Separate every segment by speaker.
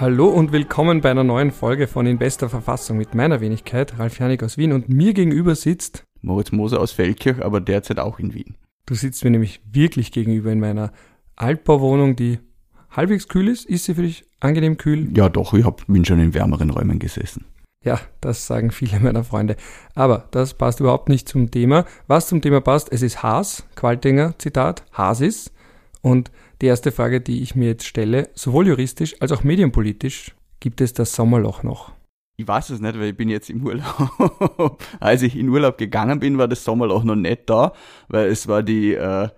Speaker 1: Hallo und willkommen bei einer neuen Folge von In bester Verfassung mit meiner Wenigkeit, Ralf Janik aus Wien und mir gegenüber sitzt
Speaker 2: Moritz Moser aus Feldkirch, aber derzeit auch in Wien.
Speaker 1: Du sitzt mir nämlich wirklich gegenüber in meiner Altbauwohnung, die halbwegs kühl ist. Ist sie für dich angenehm kühl?
Speaker 2: Ja, doch, ich hab, bin schon in wärmeren Räumen gesessen.
Speaker 1: Ja, das sagen viele meiner Freunde. Aber das passt überhaupt nicht zum Thema. Was zum Thema passt, es ist Haas, Qualtinger, Zitat, Haas ist. Und die erste Frage, die ich mir jetzt stelle, sowohl juristisch als auch medienpolitisch, gibt es das Sommerloch noch?
Speaker 2: Ich weiß es nicht, weil ich bin jetzt im Urlaub. Als ich in Urlaub gegangen bin, war das Sommerloch noch nicht da, weil es war die, äh,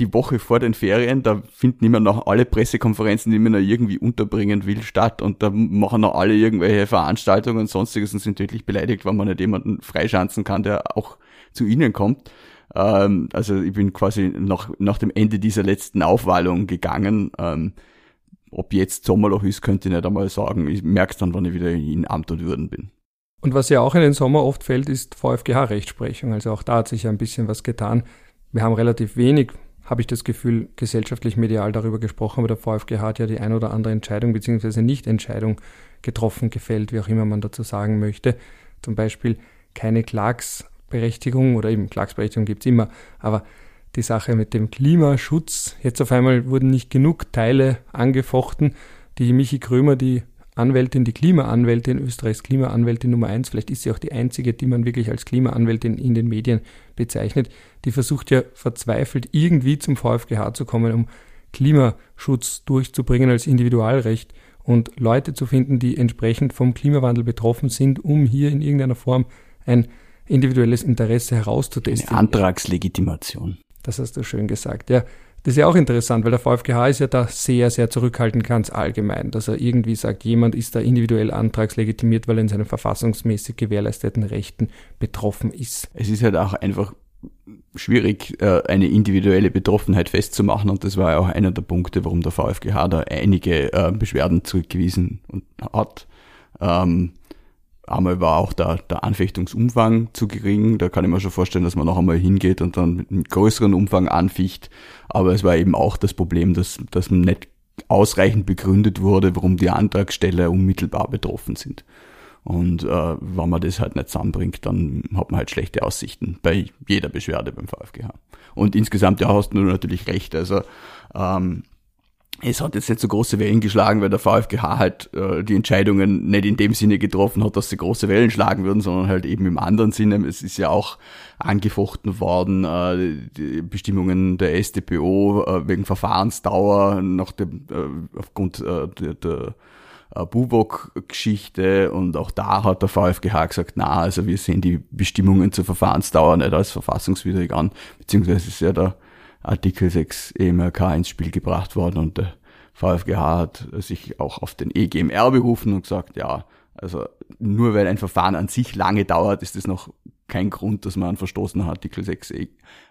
Speaker 2: die Woche vor den Ferien, da finden immer noch alle Pressekonferenzen, die man noch irgendwie unterbringen will, statt und da machen noch alle irgendwelche Veranstaltungen und sonstiges und sind tödlich beleidigt, wenn man nicht jemanden freischanzen kann, der auch zu ihnen kommt. Ähm, also ich bin quasi nach, nach dem Ende dieser letzten Aufwallung gegangen. Ähm, ob jetzt Sommerloch ist, könnte ich nicht einmal sagen. Ich merke es dann, wenn ich wieder in Amt und Würden bin.
Speaker 1: Und was ja auch in den Sommer oft fällt, ist VfGH-Rechtsprechung. Also auch da hat sich ja ein bisschen was getan. Wir haben relativ wenig, habe ich das Gefühl, gesellschaftlich medial darüber gesprochen, aber der VfGH hat ja die ein oder andere Entscheidung bzw. Nichtentscheidung getroffen, gefällt, wie auch immer man dazu sagen möchte. Zum Beispiel keine Klagsberechtigung oder eben Klagsberechtigung gibt's immer, aber die Sache mit dem Klimaschutz. Jetzt auf einmal wurden nicht genug Teile angefochten. Die Michi Krömer, die Anwältin, die Klimaanwältin, Österreichs Klimaanwältin Nummer eins, vielleicht ist sie auch die einzige, die man wirklich als Klimaanwältin in den Medien bezeichnet, die versucht ja verzweifelt irgendwie zum VfGH zu kommen, um Klimaschutz durchzubringen als Individualrecht und Leute zu finden, die entsprechend vom Klimawandel betroffen sind, um hier in irgendeiner Form ein individuelles Interesse herauszutesten.
Speaker 2: Eine Antragslegitimation.
Speaker 1: Das hast du schön gesagt. Ja, das ist ja auch interessant, weil der VfGH ist ja da sehr, sehr zurückhaltend ganz allgemein, dass er irgendwie sagt, jemand ist da individuell antragslegitimiert, weil er in seinen verfassungsmäßig gewährleisteten Rechten betroffen ist.
Speaker 2: Es ist halt auch einfach schwierig, äh, eine individuelle Betroffenheit festzumachen und das war ja auch einer der Punkte, warum der VfGH da einige äh, Beschwerden zurückgewiesen hat. Ähm, Einmal war auch der, der Anfechtungsumfang zu gering. Da kann ich mir schon vorstellen, dass man noch einmal hingeht und dann mit einem größeren Umfang anficht. Aber es war eben auch das Problem, dass, dass nicht ausreichend begründet wurde, warum die Antragsteller unmittelbar betroffen sind. Und äh, wenn man das halt nicht zusammenbringt, dann hat man halt schlechte Aussichten bei jeder Beschwerde beim VfGH. Und insgesamt, ja, hast du natürlich recht. Also ähm, es hat jetzt nicht so große Wellen geschlagen, weil der VfGH halt äh, die Entscheidungen nicht in dem Sinne getroffen hat, dass sie große Wellen schlagen würden, sondern halt eben im anderen Sinne. Es ist ja auch angefochten worden, äh, die Bestimmungen der StPO äh, wegen Verfahrensdauer nach dem, äh, aufgrund äh, der, der äh, Bubok-Geschichte und auch da hat der VfGH gesagt, na, also wir sehen die Bestimmungen zur Verfahrensdauer nicht als verfassungswidrig an, beziehungsweise ist ja der Artikel 6 EMRK ins Spiel gebracht worden und der VfGH hat sich auch auf den EGMR berufen und gesagt, ja, also nur weil ein Verfahren an sich lange dauert, ist das noch kein Grund, dass man einen verstoßenen Artikel 6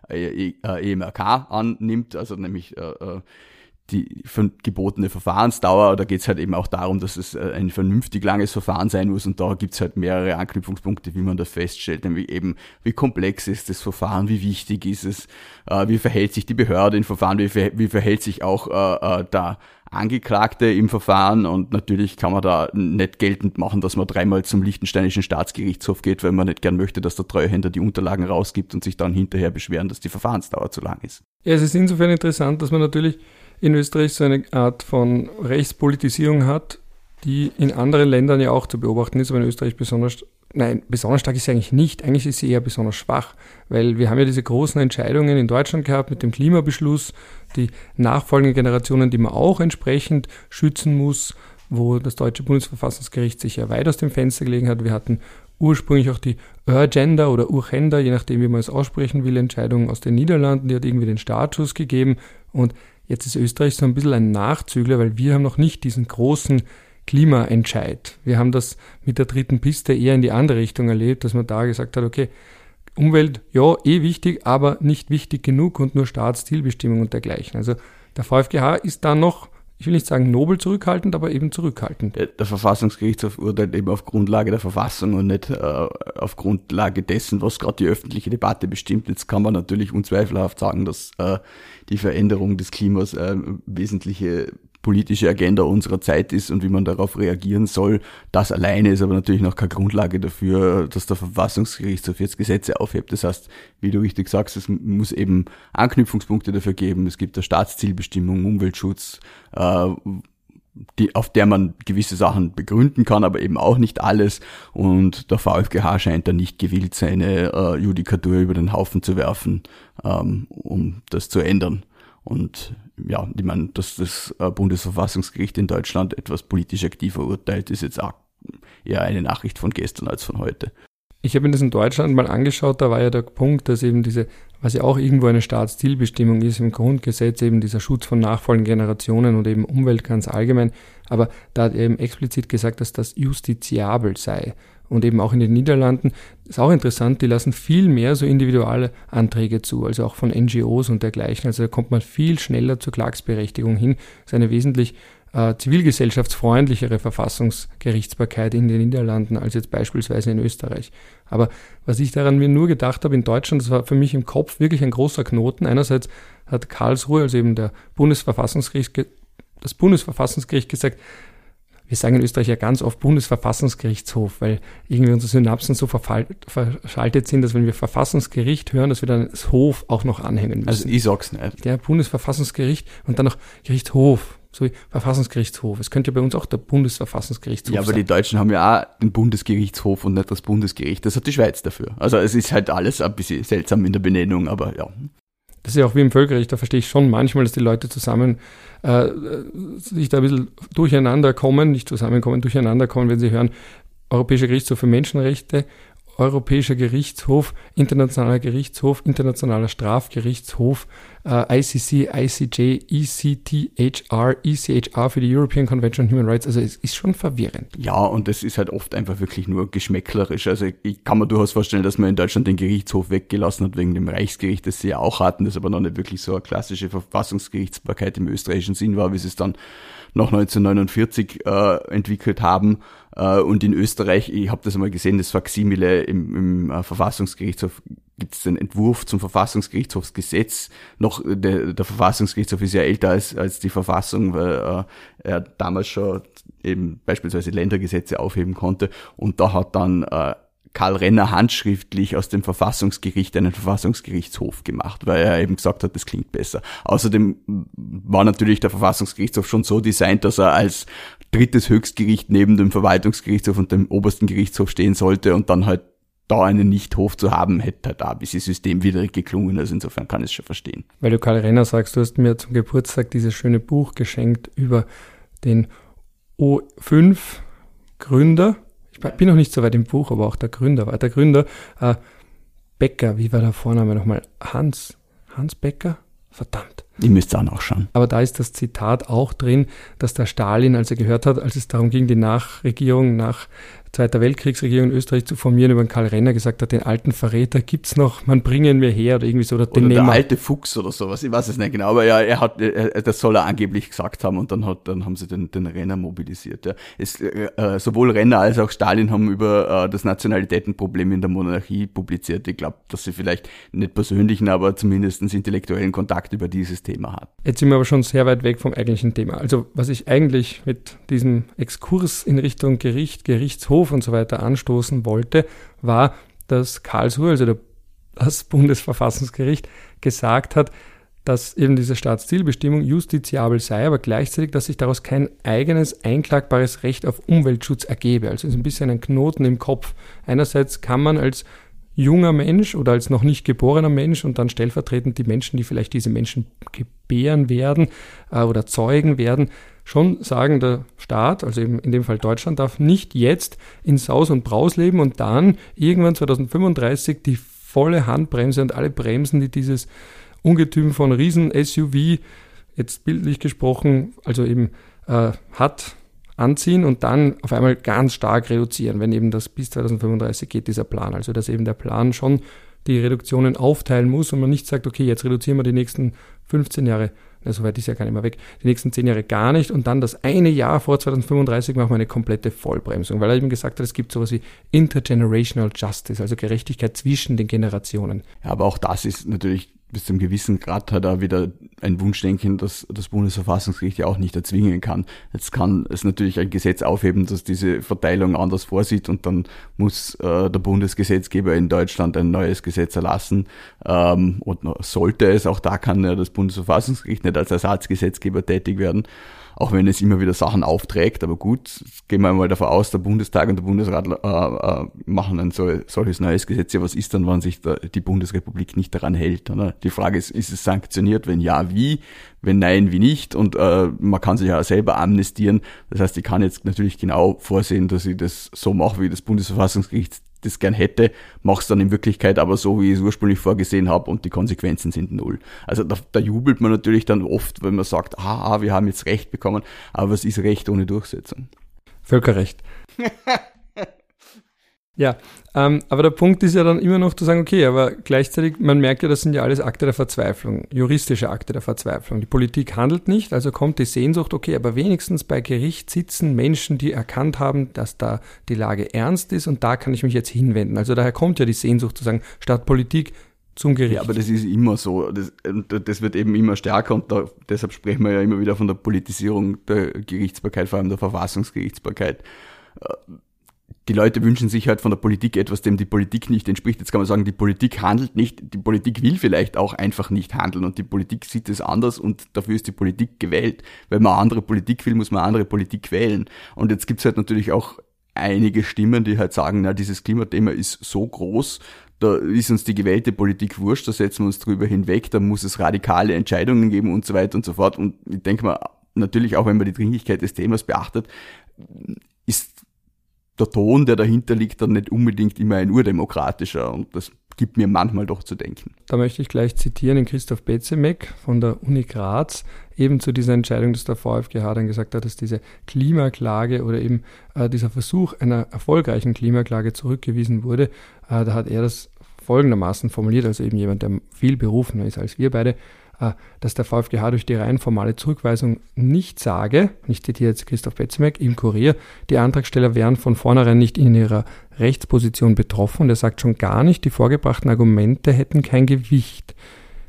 Speaker 2: EMRK annimmt, also nämlich äh, äh die gebotene Verfahrensdauer, da geht es halt eben auch darum, dass es äh, ein vernünftig langes Verfahren sein muss und da gibt es halt mehrere Anknüpfungspunkte, wie man das feststellt, nämlich eben, wie komplex ist das Verfahren, wie wichtig ist es, äh, wie verhält sich die Behörde im Verfahren, wie, verhält sich auch äh, der Angeklagte im Verfahren und natürlich kann man da nicht geltend machen, dass man dreimal zum Liechtensteinischen Staatsgerichtshof geht, weil man nicht gern möchte, dass der Treuhänder die Unterlagen rausgibt und sich dann hinterher beschweren, dass die Verfahrensdauer zu lang ist.
Speaker 1: Ja, es ist insofern interessant, dass man natürlich in Österreich so eine Art von Rechtspolitisierung hat, die in anderen Ländern ja auch zu beobachten ist, aber in Österreich besonders, nein, besonders stark ist sie eigentlich nicht. Eigentlich ist sie eher besonders schwach, weil wir haben ja diese großen Entscheidungen in Deutschland gehabt mit dem Klimabeschluss, die nachfolgenden Generationen, die man auch entsprechend schützen muss, wo das deutsche Bundesverfassungsgericht sich ja weit aus dem Fenster gelegen hat. Wir hatten ursprünglich auch die Urgender oder Urgender, je nachdem wie man es aussprechen will, Entscheidung aus den Niederlanden, die hat irgendwie den Startschuss gegeben und Jetzt ist Österreich so ein bisschen ein Nachzügler, weil wir haben noch nicht diesen großen Klimaentscheid. Wir haben das mit der dritten Piste eher in die andere Richtung erlebt, dass man da gesagt hat, okay, Umwelt, ja, eh wichtig, aber nicht wichtig genug und nur Staatszielbestimmung und dergleichen. Also der VfGH ist da noch ich will nicht sagen nobel zurückhaltend, aber eben zurückhaltend.
Speaker 2: Der Verfassungsgerichtshof urteilt eben auf Grundlage der Verfassung und nicht äh, auf Grundlage dessen, was gerade die öffentliche Debatte bestimmt. Jetzt kann man natürlich unzweifelhaft sagen, dass äh, die Veränderung des Klimas äh, wesentliche politische Agenda unserer Zeit ist und wie man darauf reagieren soll. Das alleine ist aber natürlich noch keine Grundlage dafür, dass der Verfassungsgerichtshof jetzt Gesetze aufhebt. Das heißt, wie du richtig sagst, es muss eben Anknüpfungspunkte dafür geben. Es gibt eine Staatszielbestimmung, Umweltschutz, äh, die, auf der man gewisse Sachen begründen kann, aber eben auch nicht alles. Und der VfGH scheint da nicht gewillt, seine äh, Judikatur über den Haufen zu werfen, ähm, um das zu ändern. Und ja, ich meine, dass das äh, Bundesverfassungsgericht in Deutschland etwas politisch aktiver urteilt, ist jetzt auch eher eine Nachricht von gestern als von heute.
Speaker 1: Ich habe mir das in Deutschland mal angeschaut, da war ja der Punkt, dass eben diese, was ja auch irgendwo eine Staatszielbestimmung ist im Grundgesetz, eben dieser Schutz von nachfolgenden Generationen und eben Umwelt ganz allgemein, aber da hat er eben explizit gesagt, dass das justiziabel sei. Und eben auch in den Niederlanden ist auch interessant, die lassen viel mehr so individuelle Anträge zu, also auch von NGOs und dergleichen. Also da kommt man viel schneller zur Klagsberechtigung hin. Das ist eine wesentlich äh, zivilgesellschaftsfreundlichere Verfassungsgerichtsbarkeit in den Niederlanden als jetzt beispielsweise in Österreich. Aber was ich daran mir nur gedacht habe in Deutschland, das war für mich im Kopf wirklich ein großer Knoten. Einerseits hat Karlsruhe, also eben der Bundesverfassungsgericht, das Bundesverfassungsgericht gesagt, wir sagen in Österreich ja ganz oft Bundesverfassungsgerichtshof, weil irgendwie unsere Synapsen so verschaltet sind, dass wenn wir Verfassungsgericht hören, dass wir dann das Hof auch noch anhängen müssen.
Speaker 2: Also ich sag's nicht.
Speaker 1: Der Bundesverfassungsgericht und dann noch Gerichtshof so wie Verfassungsgerichtshof. Es könnte ja bei uns auch der Bundesverfassungsgerichtshof sein.
Speaker 2: Ja, aber sein. die Deutschen haben ja auch den Bundesgerichtshof und nicht das Bundesgericht. Das hat die Schweiz dafür. Also es ist halt alles ein bisschen seltsam in der Benennung, aber ja.
Speaker 1: Das ist ja auch wie im Völkerrecht, da verstehe ich schon manchmal, dass die Leute zusammen äh, sich da ein bisschen durcheinander kommen, nicht zusammenkommen, durcheinander kommen, wenn sie hören, Europäischer Gerichtshof für Menschenrechte Europäischer Gerichtshof, Internationaler Gerichtshof, Internationaler Strafgerichtshof, äh, ICC, ICJ, ECTHR, ECHR für die European Convention on Human Rights. Also es ist schon verwirrend.
Speaker 2: Ja, und es ist halt oft einfach wirklich nur geschmäcklerisch. Also ich kann mir durchaus vorstellen, dass man in Deutschland den Gerichtshof weggelassen hat wegen dem Reichsgericht, das sie ja auch hatten, das aber noch nicht wirklich so eine klassische Verfassungsgerichtsbarkeit im österreichischen Sinn war, wie sie es dann nach 1949 äh, entwickelt haben. Äh, und in Österreich, ich habe das einmal gesehen, das Faximile im, im äh, Verfassungsgerichtshof gibt es den Entwurf zum Verfassungsgerichtshofsgesetz. Noch der, der Verfassungsgerichtshof ist ja älter als, als die Verfassung, weil äh, er damals schon eben beispielsweise Ländergesetze aufheben konnte. Und da hat dann äh, Karl Renner handschriftlich aus dem Verfassungsgericht einen Verfassungsgerichtshof gemacht, weil er eben gesagt hat, das klingt besser. Außerdem war natürlich der Verfassungsgerichtshof schon so designt, dass er als drittes Höchstgericht neben dem Verwaltungsgerichtshof und dem obersten Gerichtshof stehen sollte und dann halt da einen Nichthof zu haben, hätte halt da ein bisschen systemwidrig geklungen. Also insofern kann ich es schon verstehen.
Speaker 1: Weil du Karl Renner sagst, du hast mir zum Geburtstag dieses schöne Buch geschenkt über den O5 Gründer ich bin noch nicht so weit im Buch, aber auch der Gründer war der Gründer. Äh, Becker, wie war der Vorname nochmal? Hans, Hans Becker? Verdammt.
Speaker 2: Ich müsste auch nachschauen.
Speaker 1: Aber da ist das Zitat auch drin, dass der Stalin, als er gehört hat, als es darum ging, die Nachregierung nach Zweiter Weltkriegsregierung in Österreich zu formieren, über den Karl Renner gesagt hat, den alten Verräter gibt's noch, man bringe ihn mir her oder irgendwie so.
Speaker 2: Oder,
Speaker 1: den
Speaker 2: oder der alte Fuchs oder sowas, ich weiß es nicht genau, aber ja, er hat, er, das soll er angeblich gesagt haben und dann hat, dann haben sie den, den Renner mobilisiert. Ja. Es, äh, äh sowohl Renner als auch Stalin haben über äh, das Nationalitätenproblem in der Monarchie publiziert. Ich glaube, dass sie vielleicht nicht persönlichen, aber zumindest intellektuellen Kontakt über dieses Thema hat.
Speaker 1: Jetzt sind wir aber schon sehr weit weg vom eigentlichen Thema. Also was ich eigentlich mit diesem Exkurs in Richtung Gericht, Gerichtshof Hof und so weiter anstoßen wollte, war, dass Karlsruhe, also das Bundesverfassungsgericht, gesagt hat, dass eben diese Staatszielbestimmung justiziabel sei, aber gleichzeitig, dass sich daraus kein eigenes einklagbares Recht auf Umweltschutz ergebe. Also ist ein bisschen ein Knoten im Kopf. Einerseits kann man als junger Mensch oder als noch nicht geborener Mensch und dann stellvertretend die Menschen, die vielleicht diese Menschen gebären werden äh, oder zeugen werden, schon sagen, der Staat, also eben in dem Fall Deutschland, darf nicht jetzt in Saus und Braus leben und dann irgendwann 2035 die volle Handbremse und alle Bremsen, die dieses Ungetüm von Riesen-SUV, jetzt bildlich gesprochen, also eben äh, hat, anziehen und dann auf einmal ganz stark reduzieren, wenn eben das bis 2035 geht, dieser Plan. Also dass eben der Plan schon die Reduktionen aufteilen muss und man nicht sagt, okay, jetzt reduzieren wir die nächsten 15 Jahre, na, so weit ist ja gar nicht mehr weg, die nächsten 10 Jahre gar nicht und dann das eine Jahr vor 2035 machen wir eine komplette Vollbremsung, weil er eben gesagt hat, es gibt sowas wie Intergenerational Justice, also Gerechtigkeit zwischen den Generationen.
Speaker 2: Ja, aber auch das ist natürlich bis zum gewissen Grad hat er wieder ein Wunschdenken, dass das Bundesverfassungsgericht ja auch nicht erzwingen kann. Jetzt kann es natürlich ein Gesetz aufheben, das diese Verteilung anders vorsieht und dann muss äh, der Bundesgesetzgeber in Deutschland ein neues Gesetz erlassen ähm, und sollte es, auch da kann ja das Bundesverfassungsgericht nicht als Ersatzgesetzgeber tätig werden auch wenn es immer wieder Sachen aufträgt. Aber gut, gehen wir mal davon aus, der Bundestag und der Bundesrat äh, äh, machen ein so, solches neues Gesetz. Ja, was ist dann, wenn sich der, die Bundesrepublik nicht daran hält? Oder? Die Frage ist, ist es sanktioniert? Wenn ja, wie? Wenn nein, wie nicht? Und äh, man kann sich ja selber amnestieren. Das heißt, ich kann jetzt natürlich genau vorsehen, dass ich das so mache, wie das Bundesverfassungsgericht das gern hätte, mach's dann in Wirklichkeit aber so, wie ich es ursprünglich vorgesehen habe und die Konsequenzen sind null. Also da, da jubelt man natürlich dann oft, wenn man sagt, ah, wir haben jetzt Recht bekommen, aber was ist Recht ohne Durchsetzung?
Speaker 1: Völkerrecht. Ja, ähm, aber der Punkt ist ja dann immer noch zu sagen, okay, aber gleichzeitig, man merkt ja, das sind ja alles Akte der Verzweiflung, juristische Akte der Verzweiflung. Die Politik handelt nicht, also kommt die Sehnsucht, okay, aber wenigstens bei Gericht sitzen Menschen, die erkannt haben, dass da die Lage ernst ist und da kann ich mich jetzt hinwenden. Also daher kommt ja die Sehnsucht zu sagen, statt Politik zum Gericht. Ja,
Speaker 2: aber das ist immer so. Das, das wird eben immer stärker und da, deshalb sprechen wir ja immer wieder von der Politisierung der Gerichtsbarkeit, vor allem der Verfassungsgerichtsbarkeit die Leute wünschen sich halt von der Politik etwas, dem die Politik nicht entspricht. Jetzt kann man sagen, die Politik handelt nicht, die Politik will vielleicht auch einfach nicht handeln und die Politik sieht es anders und dafür ist die Politik gewählt. Wenn man andere Politik will, muss man andere Politik wählen. Und jetzt gibt's halt natürlich auch einige Stimmen, die halt sagen, na, dieses Klimathema ist so groß, da ist uns die gewählte Politik wurscht, da setzen wir uns drüber hinweg, da muss es radikale Entscheidungen geben und so weiter und so fort. Und ich denke mal, natürlich auch wenn man die Dringlichkeit des Themas beachtet, ist der Ton, der dahinter liegt, dann nicht unbedingt immer ein urdemokratischer und das gibt mir manchmal doch zu denken.
Speaker 1: Da möchte ich gleich zitieren den Christoph Betzemek von der Uni Graz, eben zu dieser Entscheidung, dass der VfGH dann gesagt hat, dass diese Klimaklage oder eben äh, dieser Versuch einer erfolgreichen Klimaklage zurückgewiesen wurde. Äh, da hat er das folgendermaßen formuliert, also eben jemand, der viel berufener ist als wir beide. Äh, dass der VfGH durch die rein formale Zurückweisung nicht sage, ich zitiere jetzt Christoph Betzemek im Kurier, die Antragsteller wären von vornherein nicht in ihrer Rechtsposition betroffen und er sagt schon gar nicht, die vorgebrachten Argumente hätten kein Gewicht.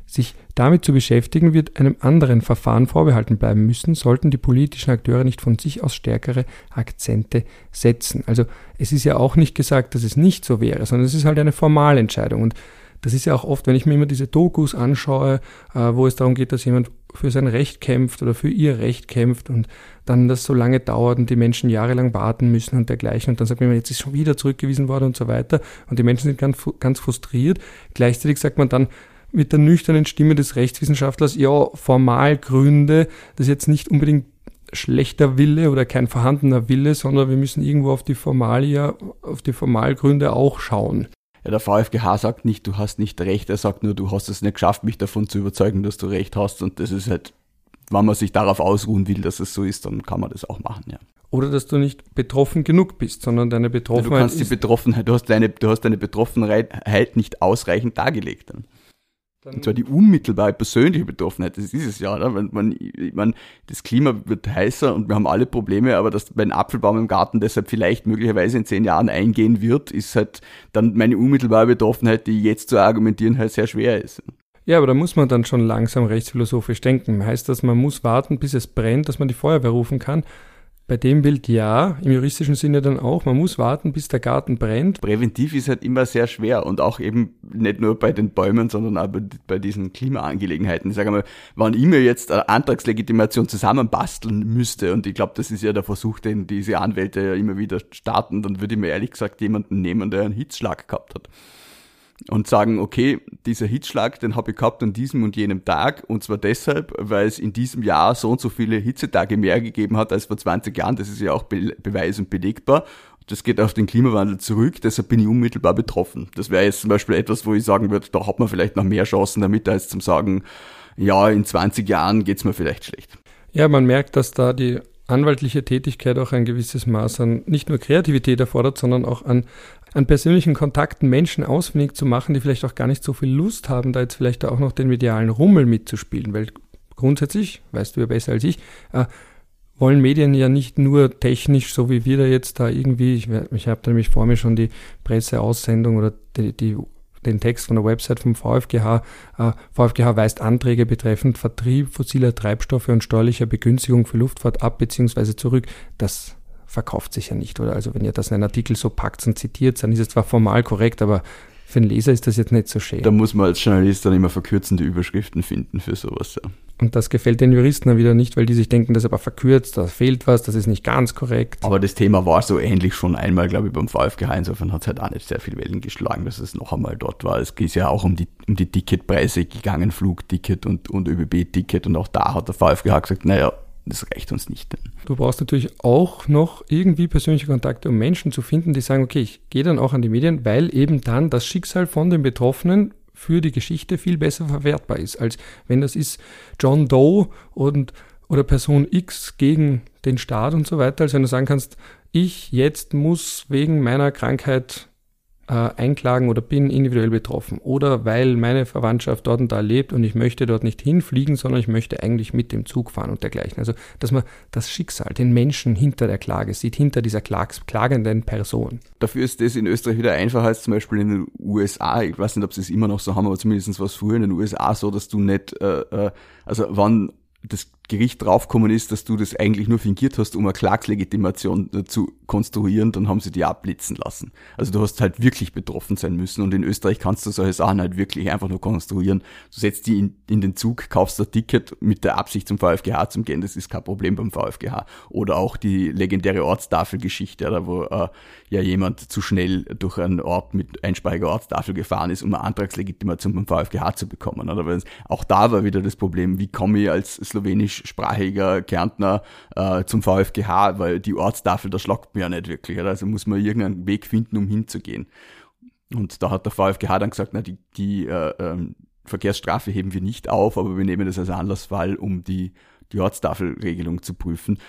Speaker 1: Sich damit zu beschäftigen, wird einem anderen Verfahren vorbehalten bleiben müssen, sollten die politischen Akteure nicht von sich aus stärkere Akzente setzen. Also es ist ja auch nicht gesagt, dass es nicht so wäre, sondern es ist halt eine Formalentscheidung. Und das ist ja auch oft, wenn ich mir immer diese Dokus anschaue, äh, wo es darum geht, dass jemand für sein Recht kämpft oder für ihr Recht kämpft und dann das so lange dauert und die Menschen jahrelang warten müssen und dergleichen und dann sagt man, jetzt ist schon wieder zurückgewiesen worden und so weiter und die Menschen sind ganz, ganz frustriert. Gleichzeitig sagt man dann, mit der nüchternen Stimme des Rechtswissenschaftlers, ja, Formalgründe, das ist jetzt nicht unbedingt schlechter Wille oder kein vorhandener Wille, sondern wir müssen irgendwo auf die Formalia, auf die Formalgründe auch schauen.
Speaker 2: Ja, der VfGH sagt nicht, du hast nicht recht, er sagt nur, du hast es nicht geschafft, mich davon zu überzeugen, dass du recht hast. Und das ist halt, wenn man sich darauf ausruhen will, dass es so ist, dann kann man das auch machen, ja.
Speaker 1: Oder dass du nicht betroffen genug bist, sondern deine Betroffenheit. Ja,
Speaker 2: du kannst die Betroffenheit, du hast deine, du hast deine Betroffenheit nicht ausreichend dargelegt. Dann. Dann und zwar die unmittelbare persönliche Betroffenheit, das ist es ja. Oder? Man, man, man, das Klima wird heißer und wir haben alle Probleme, aber dass mein Apfelbaum im Garten deshalb vielleicht möglicherweise in zehn Jahren eingehen wird, ist halt dann meine unmittelbare Betroffenheit, die jetzt zu argumentieren halt sehr schwer ist.
Speaker 1: Ja, aber da muss man dann schon langsam rechtsphilosophisch denken. Heißt das, man muss warten, bis es brennt, dass man die Feuerwehr rufen kann? Bei dem Bild ja, im juristischen Sinne dann auch. Man muss warten, bis der Garten brennt.
Speaker 2: Präventiv ist halt immer sehr schwer und auch eben nicht nur bei den Bäumen, sondern auch bei diesen Klimaangelegenheiten. Ich sage mal, wenn ich mir jetzt eine Antragslegitimation zusammenbasteln müsste und ich glaube, das ist ja der Versuch, den diese Anwälte ja immer wieder starten, dann würde ich mir ehrlich gesagt jemanden nehmen, der einen Hitzschlag gehabt hat und sagen, okay, dieser Hitzschlag, den habe ich gehabt an diesem und jenem Tag und zwar deshalb, weil es in diesem Jahr so und so viele Hitzetage mehr gegeben hat als vor 20 Jahren, das ist ja auch be beweis- und belegbar. Das geht auf den Klimawandel zurück, deshalb bin ich unmittelbar betroffen. Das wäre jetzt zum Beispiel etwas, wo ich sagen würde, da hat man vielleicht noch mehr Chancen damit, als zum sagen, ja, in 20 Jahren geht's mir vielleicht schlecht.
Speaker 1: Ja, man merkt, dass da die anwaltliche Tätigkeit auch ein gewisses Maß an nicht nur Kreativität erfordert, sondern auch an, an persönlichen Kontakten Menschen ausfindig zu machen, die vielleicht auch gar nicht so viel Lust haben, da jetzt vielleicht auch noch den medialen Rummel mitzuspielen. Weil grundsätzlich, weißt du ja besser als ich, äh, wollen Medien ja nicht nur technisch, so wie wir da jetzt da irgendwie, ich, ich habe da nämlich vor mir schon die Presseaussendung oder die, die den Text von der Website vom VfGH. Äh, VfGH weist Anträge betreffend Vertrieb fossiler Treibstoffe und steuerlicher Begünstigung für Luftfahrt ab bzw. zurück. Das verkauft sich ja nicht, oder? Also wenn ihr das in einen Artikel so packt und zitiert, dann ist es zwar formal korrekt, aber für den Leser ist das jetzt nicht so schön.
Speaker 2: Da muss man als Journalist dann immer verkürzende Überschriften finden für sowas, ja.
Speaker 1: Und das gefällt den Juristen dann wieder nicht, weil die sich denken, das ist aber verkürzt, da fehlt was, das ist nicht ganz korrekt.
Speaker 2: Aber das Thema war so ähnlich schon einmal, glaube ich, beim VfGH. Insofern hat es halt auch nicht sehr viel Wellen geschlagen, dass es noch einmal dort war. Es ist ja auch um die, um die Ticketpreise gegangen, Flugticket und, und ÖBB-Ticket. Und auch da hat der VfGH gesagt, naja, das reicht uns nicht.
Speaker 1: Du brauchst natürlich auch noch irgendwie persönliche Kontakte, um Menschen zu finden, die sagen, okay, ich gehe dann auch an die Medien, weil eben dann das Schicksal von den Betroffenen für die Geschichte viel besser verwertbar ist, als wenn das ist John Doe und oder Person X gegen den Staat und so weiter, als wenn du sagen kannst, ich jetzt muss wegen meiner Krankheit äh, einklagen oder bin individuell betroffen oder weil meine Verwandtschaft dort und da lebt und ich möchte dort nicht hinfliegen, sondern ich möchte eigentlich mit dem Zug fahren und dergleichen. Also, dass man das Schicksal, den Menschen hinter der Klage sieht, hinter dieser Klags klagenden Person.
Speaker 2: Dafür ist das in Österreich wieder einfacher als zum Beispiel in den USA. Ich weiß nicht, ob sie es immer noch so haben, aber zumindest war es früher in den USA so, dass du nicht, äh, äh also wann das Gericht draufgekommen ist, dass du das eigentlich nur fingiert hast, um eine Klagslegitimation äh, zu konstruieren, dann haben sie die abblitzen lassen. Also du hast halt wirklich betroffen sein müssen und in Österreich kannst du solche Sachen halt wirklich einfach nur konstruieren. Du setzt die in, in den Zug, kaufst ein Ticket mit der Absicht zum VfGH zu gehen, das ist kein Problem beim VfGH. Oder auch die legendäre Ortstafelgeschichte, wo äh, ja jemand zu schnell durch einen Ort mit einsprachiger Ortstafel gefahren ist, um eine Antragslegitimation beim VfGH zu bekommen. Oder? Auch da war wieder das Problem, wie komme ich als slowenisch englischsprachiger Kärntner äh, zum VfGH, weil die Ortstafel, da schlagt mir ja nicht wirklich. Also muss man irgendeinen Weg finden, um hinzugehen. Und da hat der VfGH dann gesagt, na, die, die äh, ähm, Verkehrsstrafe heben wir nicht auf, aber wir nehmen das als Anlassfall, um die, die Ortstafelregelung zu prüfen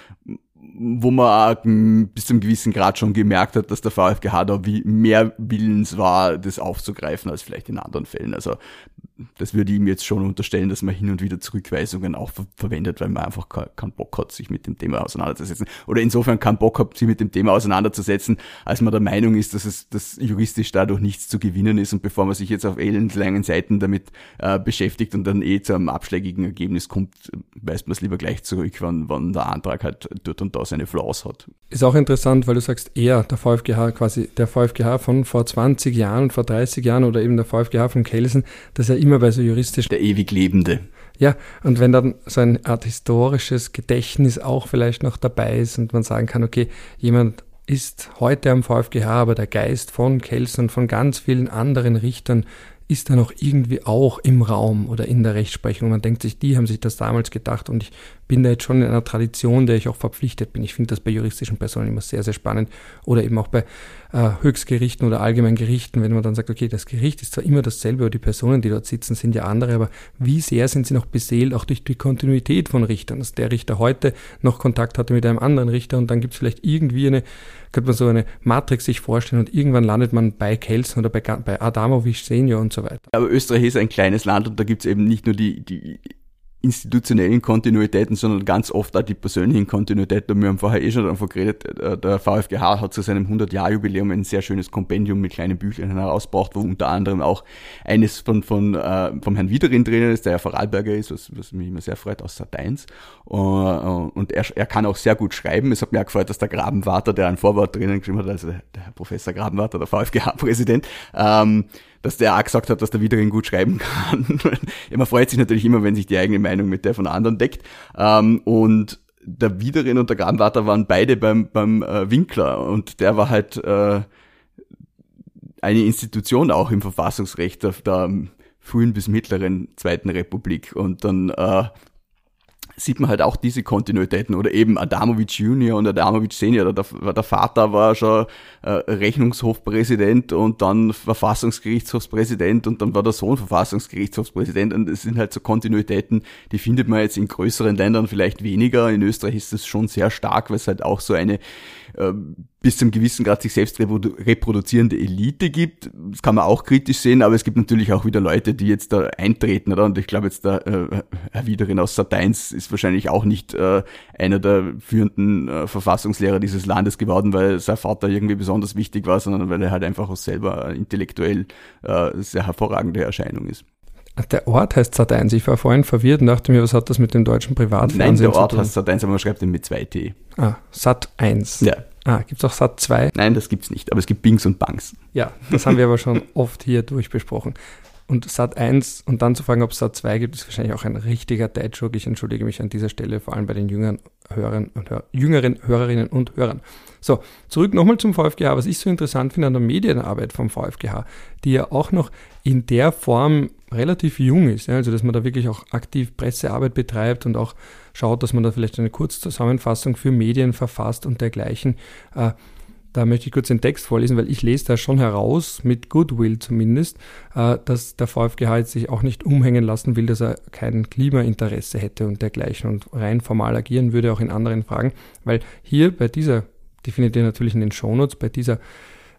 Speaker 2: wo man auch bis zu einem gewissen Grad schon gemerkt hat, dass der VfGH da wie mehr willens war, das aufzugreifen als vielleicht in anderen Fällen. Also das würde ihm jetzt schon unterstellen, dass man hin und wieder Zurückweisungen auch ver verwendet, weil man einfach keinen Bock hat, sich mit dem Thema auseinanderzusetzen. Oder insofern keinen Bock hat, sich mit dem Thema auseinanderzusetzen, als man der Meinung ist, dass es dass juristisch dadurch nichts zu gewinnen ist und bevor man sich jetzt auf elendlangen Seiten damit äh, beschäftigt und dann eh zu einem abschlägigen Ergebnis kommt, weist man es lieber gleich zurück, wann, wann der Antrag halt dort und da seine Flaws hat.
Speaker 1: Ist auch interessant, weil du sagst, er, der VfGH, quasi der VfGH von vor 20 Jahren und vor 30 Jahren oder eben der VfGH von Kelsen, dass er immer bei so juristisch.
Speaker 2: Der ewig Lebende.
Speaker 1: Ja, und wenn dann so eine Art historisches Gedächtnis auch vielleicht noch dabei ist und man sagen kann, okay, jemand ist heute am VfGH, aber der Geist von Kelsen und von ganz vielen anderen Richtern ist da noch irgendwie auch im Raum oder in der Rechtsprechung. Man denkt sich, die haben sich das damals gedacht und ich bin da jetzt schon in einer Tradition, der ich auch verpflichtet bin. Ich finde das bei juristischen Personen immer sehr, sehr spannend oder eben auch bei äh, Höchstgerichten oder allgemeinen Gerichten, wenn man dann sagt, okay, das Gericht ist zwar immer dasselbe, aber die Personen, die dort sitzen, sind ja andere, aber wie sehr sind sie noch beseelt, auch durch die Kontinuität von Richtern, dass der Richter heute noch Kontakt hatte mit einem anderen Richter und dann gibt es vielleicht irgendwie eine, könnte man so eine Matrix sich vorstellen und irgendwann landet man bei Kelsen oder bei, bei Adamovic Senior und so weiter.
Speaker 2: Aber Österreich ist ein kleines Land und da gibt es eben nicht nur die, die institutionellen Kontinuitäten, sondern ganz oft auch die persönlichen Kontinuitäten. Wir haben vorher eh schon davon geredet, äh, der VfGH hat zu seinem 100-Jahr-Jubiläum ein sehr schönes Kompendium mit kleinen Büchlein herausgebracht, wo unter anderem auch eines von, von äh, vom Herrn Wiederin drinnen ist, der ja Vorarlberger ist, was, was mich immer sehr freut, aus Sardins. Äh, und er, er kann auch sehr gut schreiben. Es hat mir auch gefreut, dass der Grabenwarter, der ein Vorwort drinnen geschrieben hat, also der, der Professor Grabenwarter, der VfGH-Präsident, ähm, dass der auch gesagt hat, dass der Wiederin gut schreiben kann. man freut sich natürlich immer, wenn sich die eigene Meinung mit der von anderen deckt. Ähm, und der Wiederin und der Granwater waren beide beim, beim äh, Winkler und der war halt äh, eine Institution auch im Verfassungsrecht der, der frühen bis mittleren Zweiten Republik. Und dann äh, sieht man halt auch diese Kontinuitäten oder eben Adamovic Junior und Adamovic Senior. Der, der Vater war schon äh, Rechnungshofpräsident und dann Verfassungsgerichtshofspräsident und dann war der Sohn Verfassungsgerichtshofspräsident und es sind halt so Kontinuitäten, die findet man jetzt in größeren Ländern vielleicht weniger. In Österreich ist es schon sehr stark, weil es halt auch so eine bis zum gewissen Grad sich selbst reproduzierende Elite gibt. Das kann man auch kritisch sehen, aber es gibt natürlich auch wieder Leute, die jetzt da eintreten, oder? Und ich glaube jetzt der äh, Herr Wiederin aus Sat1 ist wahrscheinlich auch nicht äh, einer der führenden äh, Verfassungslehrer dieses Landes geworden, weil sein Vater irgendwie besonders wichtig war, sondern weil er halt einfach auch selber intellektuell äh, sehr hervorragende Erscheinung ist.
Speaker 1: Der Ort heißt Sat1. Ich war vorhin verwirrt und dachte mir, was hat das mit dem deutschen Privatfernsehen
Speaker 2: Nein, der Ort heißt Sat1, aber man schreibt ihn mit zwei T.
Speaker 1: Ah, Sat1.
Speaker 2: Ja.
Speaker 1: Ah, gibt es auch Sat 2?
Speaker 2: Nein, das gibt es nicht, aber es gibt Bings und Bangs.
Speaker 1: Ja, das haben wir aber schon oft hier durchbesprochen. Und Sat 1 und dann zu fragen, ob es Sat 2 gibt, ist wahrscheinlich auch ein richtiger Dad-Joke. Ich entschuldige mich an dieser Stelle, vor allem bei den jüngeren, Hörern und Hör jüngeren Hörerinnen und Hörern. So, zurück nochmal zum VfGH. Was ich so interessant finde an der Medienarbeit vom VfGH, die ja auch noch in der Form relativ jung ist. Ja, also, dass man da wirklich auch aktiv Pressearbeit betreibt und auch schaut, dass man da vielleicht eine Kurzzusammenfassung für Medien verfasst und dergleichen. Äh, da möchte ich kurz den Text vorlesen, weil ich lese da schon heraus, mit Goodwill zumindest, äh, dass der VfGH jetzt sich auch nicht umhängen lassen will, dass er kein Klimainteresse hätte und dergleichen und rein formal agieren würde, auch in anderen Fragen. Weil hier bei dieser, die findet ihr natürlich in den Shownotes, bei dieser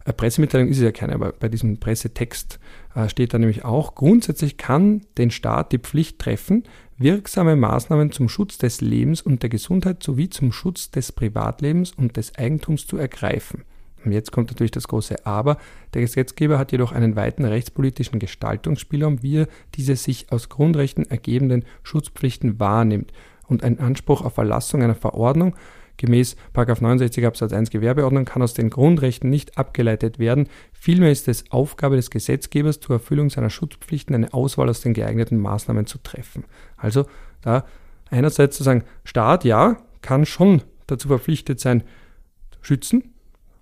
Speaker 1: äh, Pressemitteilung ist es ja keine, aber bei diesem Pressetext äh, steht da nämlich auch, grundsätzlich kann den Staat die Pflicht treffen, wirksame Maßnahmen zum Schutz des Lebens und der Gesundheit sowie zum Schutz des Privatlebens und des Eigentums zu ergreifen. Und jetzt kommt natürlich das große Aber. Der Gesetzgeber hat jedoch einen weiten rechtspolitischen Gestaltungsspielraum, wie er diese sich aus Grundrechten ergebenden Schutzpflichten wahrnimmt und ein Anspruch auf Erlassung einer Verordnung Gemäß 69 Absatz 1 Gewerbeordnung kann aus den Grundrechten nicht abgeleitet werden. Vielmehr ist es Aufgabe des Gesetzgebers, zur Erfüllung seiner Schutzpflichten eine Auswahl aus den geeigneten Maßnahmen zu treffen. Also da einerseits zu sagen, Staat, ja, kann schon dazu verpflichtet sein, schützen,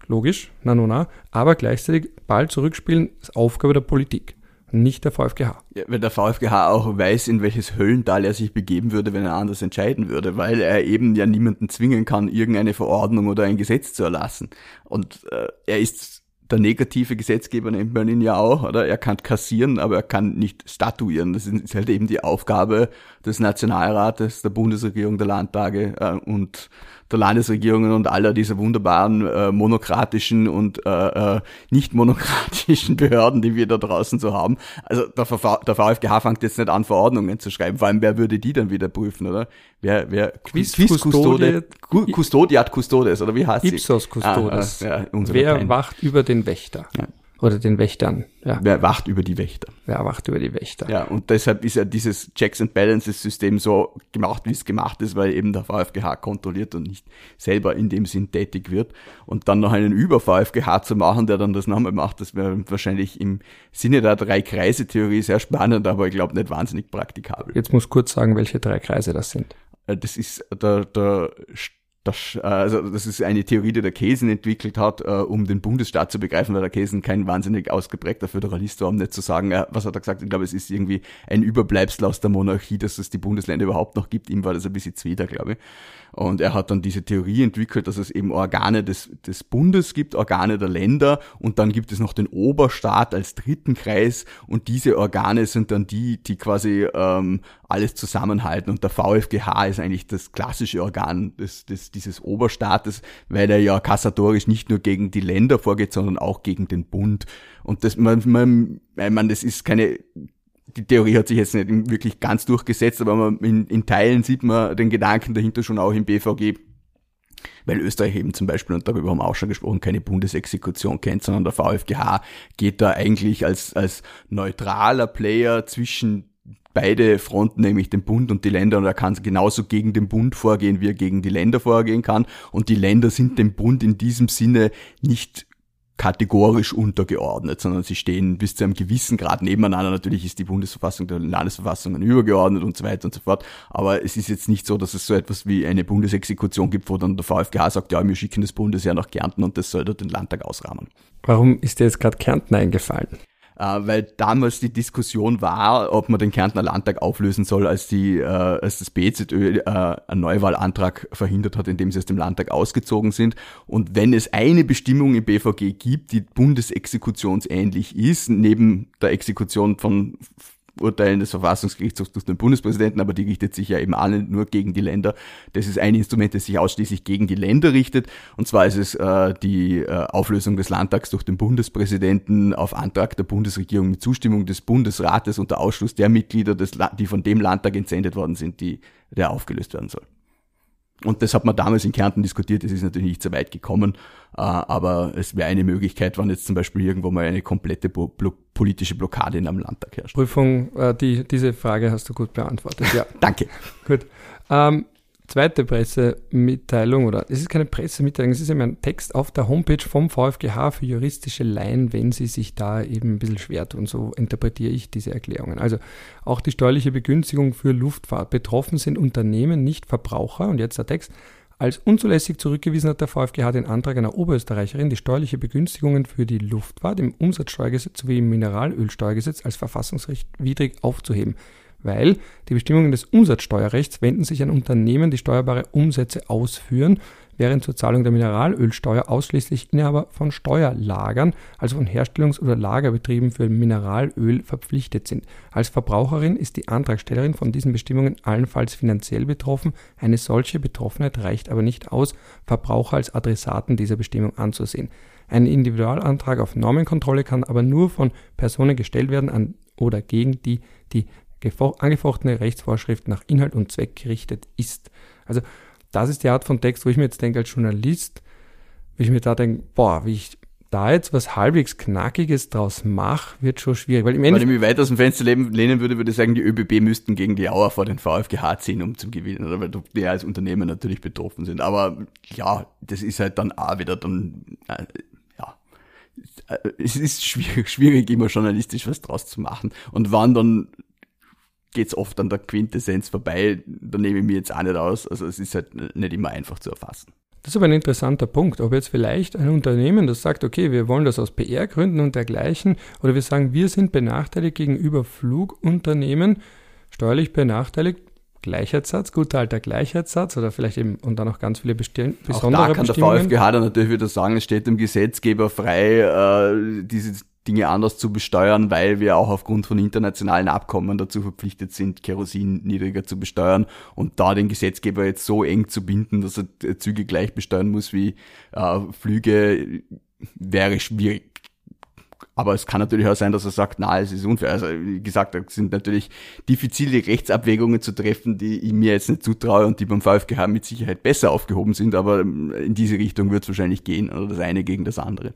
Speaker 1: logisch, na, na, na, aber gleichzeitig Ball zurückspielen, ist Aufgabe der Politik nicht der VfGH.
Speaker 2: Ja, weil der VfGH auch weiß, in welches Höllental er sich begeben würde, wenn er anders entscheiden würde, weil er eben ja niemanden zwingen kann, irgendeine Verordnung oder ein Gesetz zu erlassen. Und äh, er ist der negative Gesetzgeber, nennt man ihn ja auch, oder? Er kann kassieren, aber er kann nicht statuieren. Das ist halt eben die Aufgabe des Nationalrates, der Bundesregierung, der Landtage äh, und der Landesregierungen und aller dieser wunderbaren äh, monokratischen und äh, äh, nicht monokratischen Behörden, die wir da draußen so haben. Also der, VV, der VfGH fängt jetzt nicht an, Verordnungen zu schreiben. Vor allem, wer würde die dann wieder prüfen, oder? Wer, wer,
Speaker 1: Quiz, Quiz Custode,
Speaker 2: Custodiat Custodes, oder wie heißt
Speaker 1: Ipsos sie? Ipsos Custodes. Ah, ah, ja, wer Dateien. wacht über den Wächter? Ja. Oder den Wächtern.
Speaker 2: Ja. Wer wacht über die Wächter?
Speaker 1: Wer wacht über die Wächter?
Speaker 2: Ja, und deshalb ist ja dieses Checks and Balances System so gemacht, wie es gemacht ist, weil eben der VfGH kontrolliert und nicht selber in dem Sinn tätig wird. Und dann noch einen Über-VfGH zu machen, der dann das nochmal macht, das wäre wahrscheinlich im Sinne der Drei-Kreise-Theorie sehr spannend, aber ich glaube nicht wahnsinnig praktikabel.
Speaker 1: Jetzt muss kurz sagen, welche drei Kreise das sind.
Speaker 2: Äh, das ist der, der das, äh, also das ist eine Theorie, die der Kesen entwickelt hat, äh, um den Bundesstaat zu begreifen, weil der Kesen kein wahnsinnig ausgeprägter Föderalist war, um nicht zu sagen, äh, was hat er gesagt? Ich glaube, es ist irgendwie ein Überbleibsel aus der Monarchie, dass es die Bundesländer überhaupt noch gibt. Ihm war das ein bisschen zwider, glaube ich. Und er hat dann diese Theorie entwickelt, dass es eben Organe des, des Bundes gibt, Organe der Länder. Und dann gibt es noch den Oberstaat als dritten Kreis. Und diese Organe sind dann die, die quasi ähm, alles zusammenhalten. Und der VfGH ist eigentlich das klassische Organ des, des, dieses Oberstaates, weil er ja kassatorisch nicht nur gegen die Länder vorgeht, sondern auch gegen den Bund. Und das, man, man, meine, das ist keine die Theorie hat sich jetzt nicht wirklich ganz durchgesetzt, aber man, in, in Teilen sieht man den Gedanken dahinter schon auch im BVG, weil Österreich eben zum Beispiel, und darüber haben wir auch schon gesprochen, keine Bundesexekution kennt, sondern der VfGH geht da eigentlich als, als neutraler Player zwischen beide Fronten, nämlich den Bund und die Länder, und er kann genauso gegen den Bund vorgehen, wie er gegen die Länder vorgehen kann. Und die Länder sind dem Bund in diesem Sinne nicht kategorisch untergeordnet, sondern sie stehen bis zu einem gewissen Grad nebeneinander. Natürlich ist die Bundesverfassung der Landesverfassungen übergeordnet und so weiter und so fort. Aber es ist jetzt nicht so, dass es so etwas wie eine Bundesexekution gibt, wo dann der VfGH sagt, ja, wir schicken das Bundesheer nach Kärnten und das soll dort den Landtag ausrahmen.
Speaker 1: Warum ist dir jetzt gerade Kärnten eingefallen?
Speaker 2: Äh, weil damals die Diskussion war, ob man den Kärntner Landtag auflösen soll, als die, äh, als das BZÖ äh, einen Neuwahlantrag verhindert hat, indem sie aus dem Landtag ausgezogen sind. Und wenn es eine Bestimmung im BVG gibt, die bundesexekutionsähnlich ist, neben der Exekution von Urteilen des Verfassungsgerichtshofs durch den Bundespräsidenten, aber die richtet sich ja eben alle nur gegen die Länder. Das ist ein Instrument, das sich ausschließlich gegen die Länder richtet. Und zwar ist es äh, die äh, Auflösung des Landtags durch den Bundespräsidenten auf Antrag der Bundesregierung mit Zustimmung des Bundesrates unter Ausschluss der Mitglieder, des, die von dem Landtag entsendet worden sind, die, der aufgelöst werden soll. Und das hat man damals in Kärnten diskutiert, das ist natürlich nicht so weit gekommen, äh, aber es wäre eine Möglichkeit, wenn jetzt zum Beispiel irgendwo mal eine komplette politische Blockade in einem Landtag herrscht.
Speaker 1: Prüfung, äh, die, diese Frage hast du gut beantwortet,
Speaker 2: ja. Danke.
Speaker 1: Gut. Ähm, zweite Pressemitteilung, oder es ist keine Pressemitteilung, es ist eben ein Text auf der Homepage vom VfGH für juristische Laien, wenn sie sich da eben ein bisschen schwer tun. So interpretiere ich diese Erklärungen. Also auch die steuerliche Begünstigung für Luftfahrt. Betroffen sind Unternehmen, nicht Verbraucher. Und jetzt der Text. Als unzulässig zurückgewiesen hat der VfGH den Antrag einer Oberösterreicherin, die steuerliche Begünstigungen für die Luftfahrt im Umsatzsteuergesetz sowie im Mineralölsteuergesetz als verfassungsrechtwidrig aufzuheben weil die Bestimmungen des Umsatzsteuerrechts wenden sich an Unternehmen, die steuerbare Umsätze ausführen, während zur Zahlung der Mineralölsteuer ausschließlich Inhaber von Steuerlagern, also von Herstellungs- oder Lagerbetrieben für Mineralöl verpflichtet sind. Als Verbraucherin ist die Antragstellerin von diesen Bestimmungen allenfalls finanziell betroffen. Eine solche Betroffenheit reicht aber nicht aus, Verbraucher als Adressaten dieser Bestimmung anzusehen. Ein Individualantrag auf Normenkontrolle kann aber nur von Personen gestellt werden an oder gegen die die angefochtene Rechtsvorschrift nach Inhalt und Zweck gerichtet ist. Also das ist die Art von Text, wo ich mir jetzt denke als Journalist, wie ich mir da denke, boah, wie ich da jetzt was halbwegs Knackiges draus mache, wird schon schwierig.
Speaker 2: Weil im Wenn ich mich weit aus dem Fenster lehnen würde, würde ich sagen, die ÖBB müssten gegen die Auer vor den VfGH ziehen, um zu gewinnen, oder weil die als Unternehmen natürlich betroffen sind. Aber ja, das ist halt dann auch wieder dann, äh, ja, es ist schwierig, schwierig, immer journalistisch was draus zu machen. Und wann dann geht's oft an der Quintessenz vorbei. Da nehme ich mir jetzt auch nicht aus. Also es ist halt nicht immer einfach zu erfassen.
Speaker 1: Das ist aber ein interessanter Punkt, ob jetzt vielleicht ein Unternehmen, das sagt, okay, wir wollen das aus PR-Gründen und dergleichen, oder wir sagen, wir sind benachteiligt gegenüber Flugunternehmen, steuerlich benachteiligt, Gleichheitssatz, guter alter Gleichheitssatz oder vielleicht eben und dann auch ganz viele besondere
Speaker 2: Bestimmungen. Auch da kann der VfGH dann natürlich wieder sagen, es steht dem Gesetzgeber frei, äh, diese Dinge anders zu besteuern, weil wir auch aufgrund von internationalen Abkommen dazu verpflichtet sind, Kerosin niedriger zu besteuern und da den Gesetzgeber jetzt so eng zu binden, dass er Züge gleich besteuern muss wie äh, Flüge, wäre schwierig. Aber es kann natürlich auch sein, dass er sagt, na, es ist unfair. Also wie gesagt, da sind natürlich diffizile Rechtsabwägungen zu treffen, die ich mir jetzt nicht zutraue und die beim VfGH mit Sicherheit besser aufgehoben sind, aber in diese Richtung wird es wahrscheinlich gehen, oder das eine gegen das andere.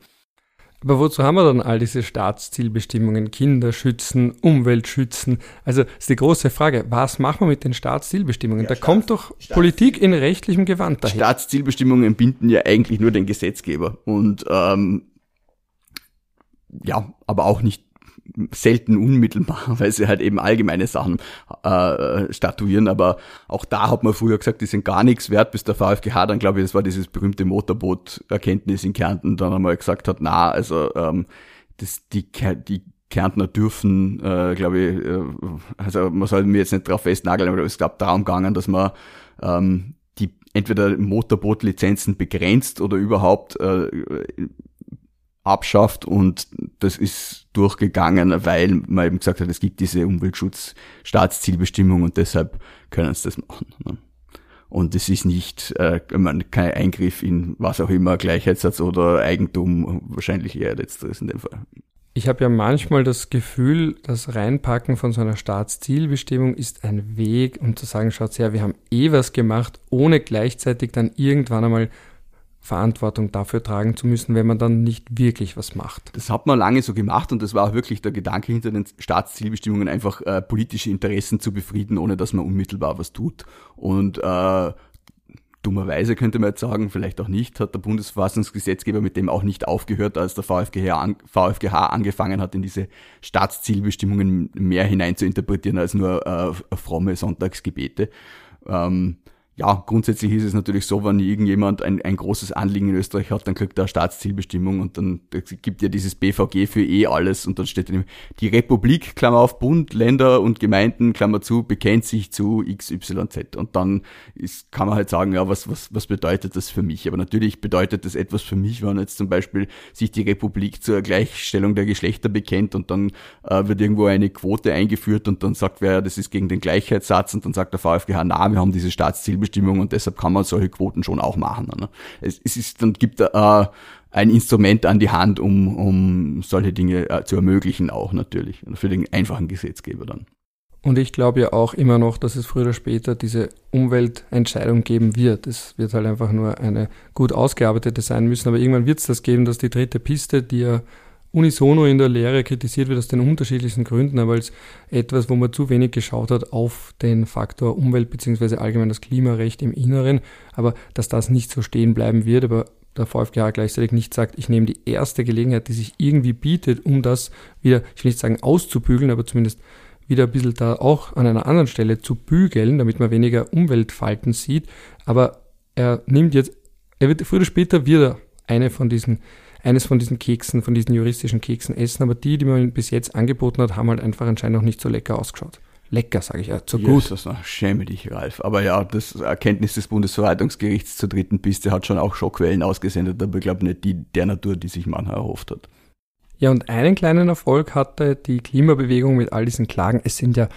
Speaker 1: Aber wozu haben wir dann all diese Staatszielbestimmungen? Kinder schützen, Umwelt schützen. Also ist die große Frage, was machen wir mit den Staatszielbestimmungen? Ja, da Staats kommt doch Staats Politik in rechtlichem Gewand
Speaker 2: daher. Staatszielbestimmungen binden ja eigentlich nur den Gesetzgeber. Und ähm, ja, aber auch nicht selten unmittelbar, weil sie halt eben allgemeine Sachen äh, statuieren. Aber auch da hat man früher gesagt, die sind gar nichts wert, bis der VfGH dann, glaube ich, das war dieses berühmte Motorboot-Erkenntnis in Kärnten, dann einmal gesagt hat, na, also ähm, das, die, die Kärntner dürfen, äh, glaube ich, äh, also man soll mir jetzt nicht drauf festnageln, aber es gab darum gegangen, dass man ähm, die entweder Motorbootlizenzen begrenzt oder überhaupt äh, abschafft und das ist durchgegangen, weil man eben gesagt hat, es gibt diese Umweltschutz-Staatszielbestimmung und deshalb können sie das machen. Ne? Und es ist nicht äh, kein Eingriff in was auch immer, Gleichheitssatz oder Eigentum, wahrscheinlich eher letzteres in dem Fall.
Speaker 1: Ich habe ja manchmal das Gefühl, das Reinpacken von so einer Staatszielbestimmung ist ein Weg, um zu sagen, schaut her, wir haben eh was gemacht, ohne gleichzeitig dann irgendwann einmal Verantwortung dafür tragen zu müssen, wenn man dann nicht wirklich was macht.
Speaker 2: Das hat man lange so gemacht und das war auch wirklich der Gedanke hinter den Staatszielbestimmungen, einfach äh, politische Interessen zu befrieden, ohne dass man unmittelbar was tut. Und äh, dummerweise könnte man jetzt sagen, vielleicht auch nicht, hat der Bundesverfassungsgesetzgeber mit dem auch nicht aufgehört, als der VfGH, an, VfGH angefangen hat, in diese Staatszielbestimmungen mehr hinein zu interpretieren als nur äh, fromme Sonntagsgebete. Ähm, ja, grundsätzlich ist es natürlich so, wenn irgendjemand ein, ein großes Anliegen in Österreich hat, dann kriegt er eine Staatszielbestimmung und dann gibt ja dieses BVG für eh alles und dann steht dann die Republik, Klammer auf Bund, Länder und Gemeinden, Klammer zu, bekennt sich zu XYZ und dann ist, kann man halt sagen, ja, was, was, was bedeutet das für mich? Aber natürlich bedeutet das etwas für mich, wenn jetzt zum Beispiel sich die Republik zur Gleichstellung der Geschlechter bekennt und dann äh, wird irgendwo eine Quote eingeführt und dann sagt wer, das ist gegen den Gleichheitssatz und dann sagt der VfGH, na, wir haben diese Staatszielbestimmung Selbstbestimmung und deshalb kann man solche Quoten schon auch machen. Ne? Es, es ist, dann gibt äh, ein Instrument an die Hand, um, um solche Dinge äh, zu ermöglichen, auch natürlich. Für den einfachen Gesetzgeber dann.
Speaker 1: Und ich glaube ja auch immer noch, dass es früher oder später diese Umweltentscheidung geben wird. Es wird halt einfach nur eine gut ausgearbeitete sein müssen. Aber irgendwann wird es das geben, dass die dritte Piste, die ja unisono in der Lehre kritisiert wird aus den unterschiedlichsten Gründen, aber als etwas, wo man zu wenig geschaut hat auf den Faktor Umwelt bzw. allgemein das Klimarecht im Inneren, aber dass das nicht so stehen bleiben wird, aber der VfGH gleichzeitig nicht sagt, ich nehme die erste Gelegenheit, die sich irgendwie bietet, um das wieder, ich will nicht sagen auszubügeln, aber zumindest wieder ein bisschen da auch an einer anderen Stelle zu bügeln, damit man weniger Umweltfalten sieht. Aber er nimmt jetzt, er wird früher oder später wieder eine von diesen eines von diesen Keksen, von diesen juristischen Keksen essen, aber die, die man bis jetzt angeboten hat, haben halt einfach anscheinend noch nicht so lecker ausgeschaut. Lecker, sage ich ja, zu gut.
Speaker 2: Jesus, schäme dich, Ralf. Aber ja, das Erkenntnis des Bundesverwaltungsgerichts zur dritten Piste hat schon auch Schockwellen ausgesendet, aber ich glaube nicht die der Natur, die sich mancher erhofft hat.
Speaker 1: Ja, und einen kleinen Erfolg hatte die Klimabewegung mit all diesen Klagen. Es sind ja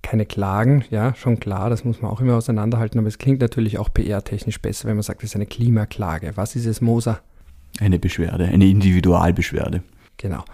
Speaker 1: keine Klagen, ja, schon klar, das muss man auch immer auseinanderhalten, aber es klingt natürlich auch PR-technisch besser, wenn man sagt, es ist eine Klimaklage. Was ist es, Moser?
Speaker 2: Eine Beschwerde, eine Individualbeschwerde.
Speaker 1: Genau.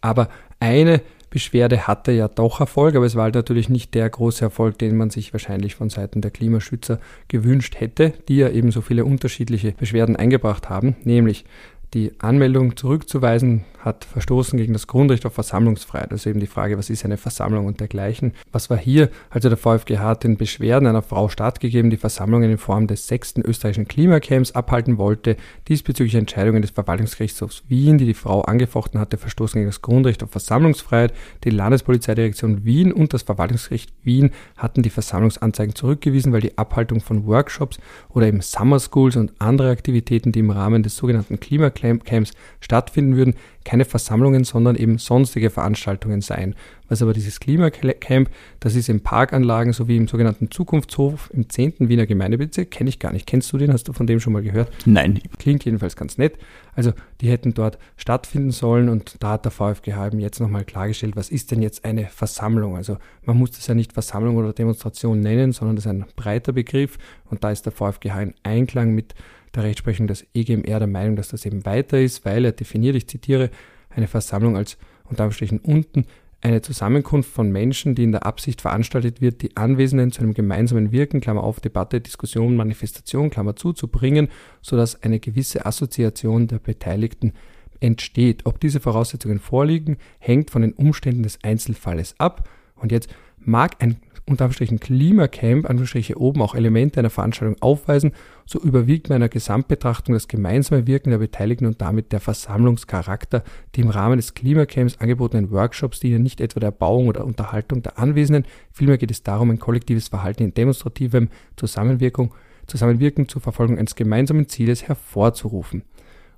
Speaker 1: Aber eine Beschwerde hatte ja doch Erfolg, aber es war halt natürlich nicht der große Erfolg, den man sich wahrscheinlich von Seiten der Klimaschützer gewünscht hätte, die ja eben so viele unterschiedliche Beschwerden eingebracht haben, nämlich die Anmeldung zurückzuweisen hat verstoßen gegen das Grundrecht auf Versammlungsfreiheit. Also eben die Frage, was ist eine Versammlung und dergleichen. Was war hier? Also der VfGH hat den Beschwerden einer Frau stattgegeben, die Versammlungen in Form des sechsten österreichischen Klimacamps abhalten wollte. Diesbezüglich Entscheidungen des Verwaltungsgerichtshofs Wien, die die Frau angefochten hatte, verstoßen gegen das Grundrecht auf Versammlungsfreiheit. Die Landespolizeidirektion Wien und das Verwaltungsgericht Wien hatten die Versammlungsanzeigen zurückgewiesen, weil die Abhaltung von Workshops oder eben Summer Schools und andere Aktivitäten, die im Rahmen des sogenannten Klimacamps Camps stattfinden würden, keine Versammlungen, sondern eben sonstige Veranstaltungen seien. Was aber dieses Klimacamp, das ist in Parkanlagen sowie im sogenannten Zukunftshof im 10. Wiener Gemeindebezirk, kenne ich gar nicht. Kennst du den? Hast du von dem schon mal gehört?
Speaker 2: Nein.
Speaker 1: Klingt jedenfalls ganz nett. Also die hätten dort stattfinden sollen und da hat der VfGH eben jetzt nochmal klargestellt, was ist denn jetzt eine Versammlung? Also man muss das ja nicht Versammlung oder Demonstration nennen, sondern das ist ein breiter Begriff und da ist der VfGH in Einklang mit der Rechtsprechung des EGMR der Meinung, dass das eben weiter ist, weil er definiert, ich zitiere, eine Versammlung als unter Anführungsstrichen unten eine Zusammenkunft von Menschen, die in der Absicht veranstaltet wird, die Anwesenden zu einem gemeinsamen Wirken, Klammer auf, Debatte, Diskussion, Manifestation, Klammer zu, zu bringen, sodass eine gewisse Assoziation der Beteiligten entsteht. Ob diese Voraussetzungen vorliegen, hängt von den Umständen des Einzelfalles ab. Und jetzt mag ein unter Anführungsstrichen Klimacamp, Anführungsstriche oben auch Elemente einer Veranstaltung aufweisen, so überwiegt bei Gesamtbetrachtung das gemeinsame Wirken der Beteiligten und damit der Versammlungscharakter, die im Rahmen des Klimacamps angebotenen Workshops dienen nicht etwa der Erbauung oder Unterhaltung der Anwesenden, vielmehr geht es darum, ein kollektives Verhalten in demonstrativem Zusammenwirkung, Zusammenwirken zur Verfolgung eines gemeinsamen Zieles hervorzurufen.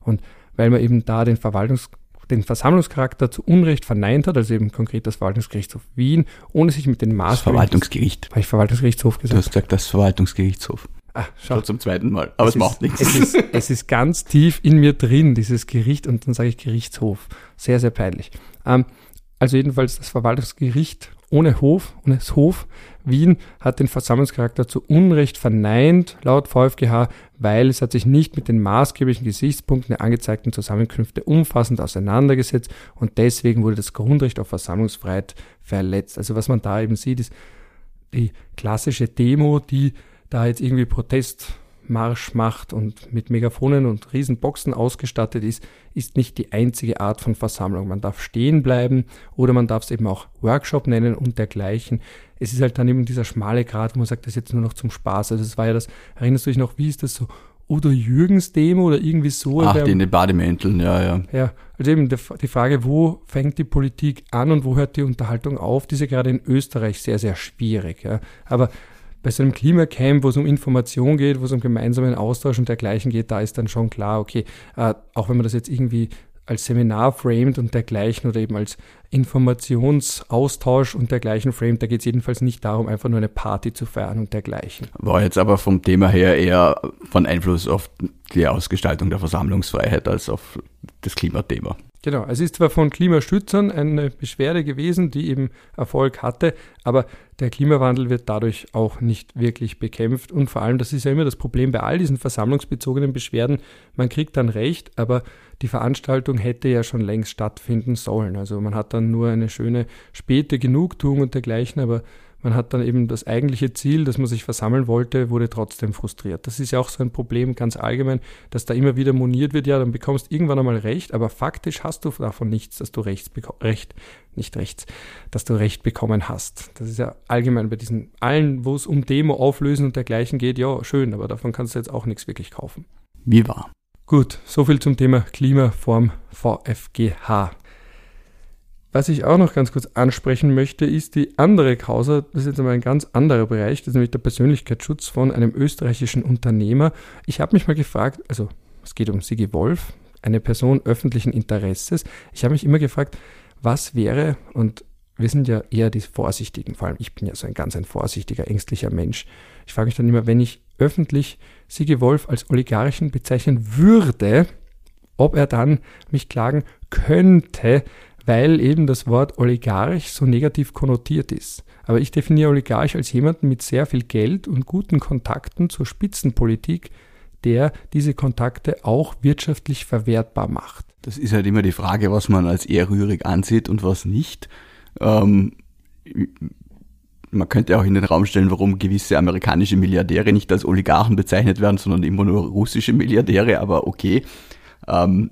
Speaker 1: Und weil man eben da den Verwaltungs den Versammlungscharakter zu Unrecht verneint hat, also eben konkret das Verwaltungsgerichtshof Wien, ohne sich mit den Maßnahmen. Das
Speaker 2: Verwaltungsgericht.
Speaker 1: Habe ich Verwaltungsgerichtshof gesagt?
Speaker 2: Du hast gesagt, das Verwaltungsgerichtshof.
Speaker 1: Ah, schau.
Speaker 2: Schon zum zweiten Mal. Aber es, es macht nichts.
Speaker 1: Es ist, es ist ganz tief in mir drin, dieses Gericht, und dann sage ich Gerichtshof. Sehr, sehr peinlich. Ähm, also jedenfalls das Verwaltungsgericht ohne Hof, ohne Hof Wien hat den Versammlungscharakter zu Unrecht verneint, laut VfGH, weil es hat sich nicht mit den maßgeblichen Gesichtspunkten der angezeigten Zusammenkünfte umfassend auseinandergesetzt und deswegen wurde das Grundrecht auf Versammlungsfreiheit verletzt. Also was man da eben sieht, ist die klassische Demo, die da jetzt irgendwie Protest Marsch macht und mit Megafonen und Riesenboxen ausgestattet ist, ist nicht die einzige Art von Versammlung. Man darf stehen bleiben oder man darf es eben auch Workshop nennen und dergleichen. Es ist halt dann eben dieser schmale Grad, wo man sagt, das ist jetzt nur noch zum Spaß. Also es war ja das, erinnerst du dich noch, wie ist das so? Oder Jürgens Demo oder irgendwie so.
Speaker 2: Ach, die in den Bademänteln, ja, ja.
Speaker 1: Ja, also eben die Frage, wo fängt die Politik an und wo hört die Unterhaltung auf, die ist ja gerade in Österreich sehr, sehr schwierig. Ja. Aber bei so einem Klimacamp, wo es um Information geht, wo es um gemeinsamen Austausch und dergleichen geht, da ist dann schon klar, okay, äh, auch wenn man das jetzt irgendwie als Seminar framed und dergleichen oder eben als Informationsaustausch und dergleichen framed, da geht es jedenfalls nicht darum, einfach nur eine Party zu feiern und dergleichen.
Speaker 2: War jetzt aber vom Thema her eher von Einfluss auf die Ausgestaltung der Versammlungsfreiheit als auf das Klimathema.
Speaker 1: Genau, es ist zwar von Klimaschützern eine Beschwerde gewesen, die eben Erfolg hatte, aber der Klimawandel wird dadurch auch nicht wirklich bekämpft. Und vor allem, das ist ja immer das Problem bei all diesen versammlungsbezogenen Beschwerden, man kriegt dann recht, aber die Veranstaltung hätte ja schon längst stattfinden sollen. Also man hat dann nur eine schöne späte Genugtuung und dergleichen, aber man hat dann eben das eigentliche Ziel, das man sich versammeln wollte, wurde trotzdem frustriert. Das ist ja auch so ein Problem ganz allgemein, dass da immer wieder moniert wird, ja, dann bekommst du irgendwann einmal Recht, aber faktisch hast du davon nichts, dass du rechts Recht, nicht rechts, dass du Recht bekommen hast. Das ist ja allgemein bei diesen allen, wo es um Demo auflösen und dergleichen geht, ja, schön, aber davon kannst du jetzt auch nichts wirklich kaufen.
Speaker 2: Wie wahr?
Speaker 1: Gut, soviel zum Thema Klimaform VfGH. Was ich auch noch ganz kurz ansprechen möchte, ist die andere Causa. Das ist jetzt einmal ein ganz anderer Bereich. Das ist nämlich der Persönlichkeitsschutz von einem österreichischen Unternehmer. Ich habe mich mal gefragt, also es geht um Sigi Wolf, eine Person öffentlichen Interesses. Ich habe mich immer gefragt, was wäre, und wir sind ja eher die Vorsichtigen, vor allem ich bin ja so ein ganz ein vorsichtiger, ängstlicher Mensch. Ich frage mich dann immer, wenn ich öffentlich Sigi Wolf als Oligarchen bezeichnen würde, ob er dann mich klagen könnte, weil eben das Wort Oligarch so negativ konnotiert ist. Aber ich definiere Oligarch als jemanden mit sehr viel Geld und guten Kontakten zur Spitzenpolitik, der diese Kontakte auch wirtschaftlich verwertbar macht.
Speaker 2: Das ist halt immer die Frage, was man als ehrrührig ansieht und was nicht. Ähm, man könnte auch in den Raum stellen, warum gewisse amerikanische Milliardäre nicht als Oligarchen bezeichnet werden, sondern immer nur russische Milliardäre, aber okay. Ähm,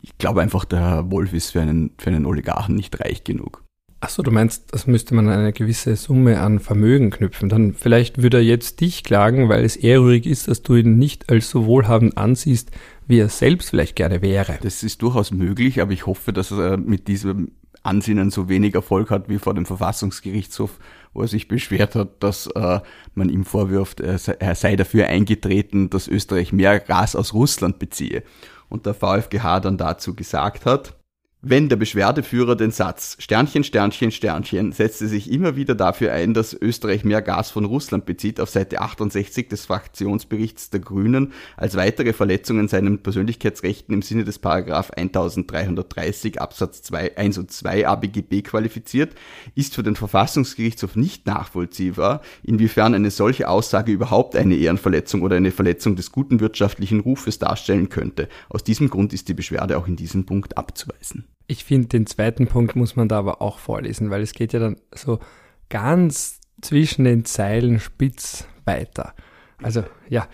Speaker 2: ich glaube einfach, der Wolf ist für einen, für einen Oligarchen nicht reich genug.
Speaker 1: Achso, du meinst, das müsste man eine gewisse Summe an Vermögen knüpfen. Dann vielleicht würde er jetzt dich klagen, weil es ehrrührig ist, dass du ihn nicht als so wohlhabend ansiehst, wie er selbst vielleicht gerne wäre.
Speaker 2: Das ist durchaus möglich, aber ich hoffe, dass er mit diesem Ansinnen so wenig Erfolg hat wie vor dem Verfassungsgerichtshof, wo er sich beschwert hat, dass äh, man ihm vorwirft, er sei, er sei dafür eingetreten, dass Österreich mehr Gas aus Russland beziehe und der VfGH dann dazu gesagt hat, wenn der Beschwerdeführer den Satz Sternchen, Sternchen, Sternchen setzte sich immer wieder dafür ein, dass Österreich mehr Gas von Russland bezieht, auf Seite 68 des Fraktionsberichts der Grünen, als weitere Verletzungen seinen Persönlichkeitsrechten im Sinne des Paragraph 1330 Absatz 2, 1 und 2 ABGB qualifiziert, ist für den Verfassungsgerichtshof nicht nachvollziehbar, inwiefern eine solche Aussage überhaupt eine Ehrenverletzung oder eine Verletzung des guten wirtschaftlichen Rufes darstellen könnte. Aus diesem Grund ist die Beschwerde auch in diesem Punkt abzuweisen.
Speaker 1: Ich finde, den zweiten Punkt muss man da aber auch vorlesen, weil es geht ja dann so ganz zwischen den Zeilen spitz weiter. Also, ja,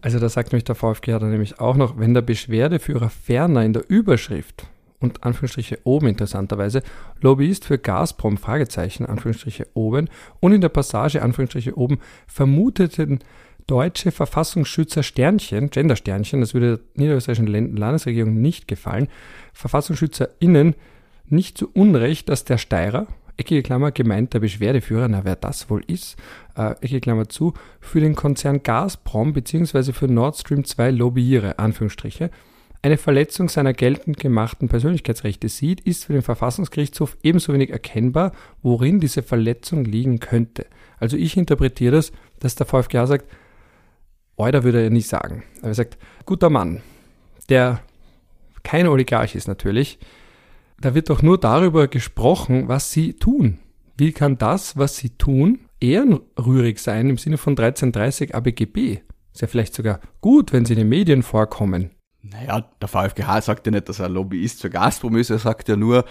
Speaker 1: also da sagt nämlich der VfG dann nämlich auch noch, wenn der Beschwerdeführer ferner in der Überschrift und Anführungsstriche oben interessanterweise Lobbyist für Gazprom Fragezeichen Anführungsstriche oben und in der Passage Anführungsstriche oben vermuteten deutsche Verfassungsschützer Sternchen, Gender Sternchen, das würde der niederösterreichischen Landesregierung nicht gefallen, VerfassungsschützerInnen nicht zu Unrecht, dass der Steirer, eckige Klammer, gemeint der Beschwerdeführer, na wer das wohl ist, äh, eckige Klammer zu, für den Konzern Gazprom bzw. für Nord Stream 2 lobbyiere, Anführungsstriche, eine Verletzung seiner geltend gemachten Persönlichkeitsrechte sieht, ist für den Verfassungsgerichtshof ebenso wenig erkennbar, worin diese Verletzung liegen könnte. Also ich interpretiere das, dass der VfGH sagt, Euder würde er nicht sagen. Aber er sagt, guter Mann, der kein Oligarch ist natürlich, da wird doch nur darüber gesprochen, was sie tun. Wie kann das, was sie tun, ehrenrührig sein im Sinne von 1330 ABGB? Ist ja vielleicht sogar gut, wenn sie in den Medien vorkommen.
Speaker 2: Naja, der VfGH sagt ja nicht, dass er Lobbyist für Gazprom ist, er sagt ja nur,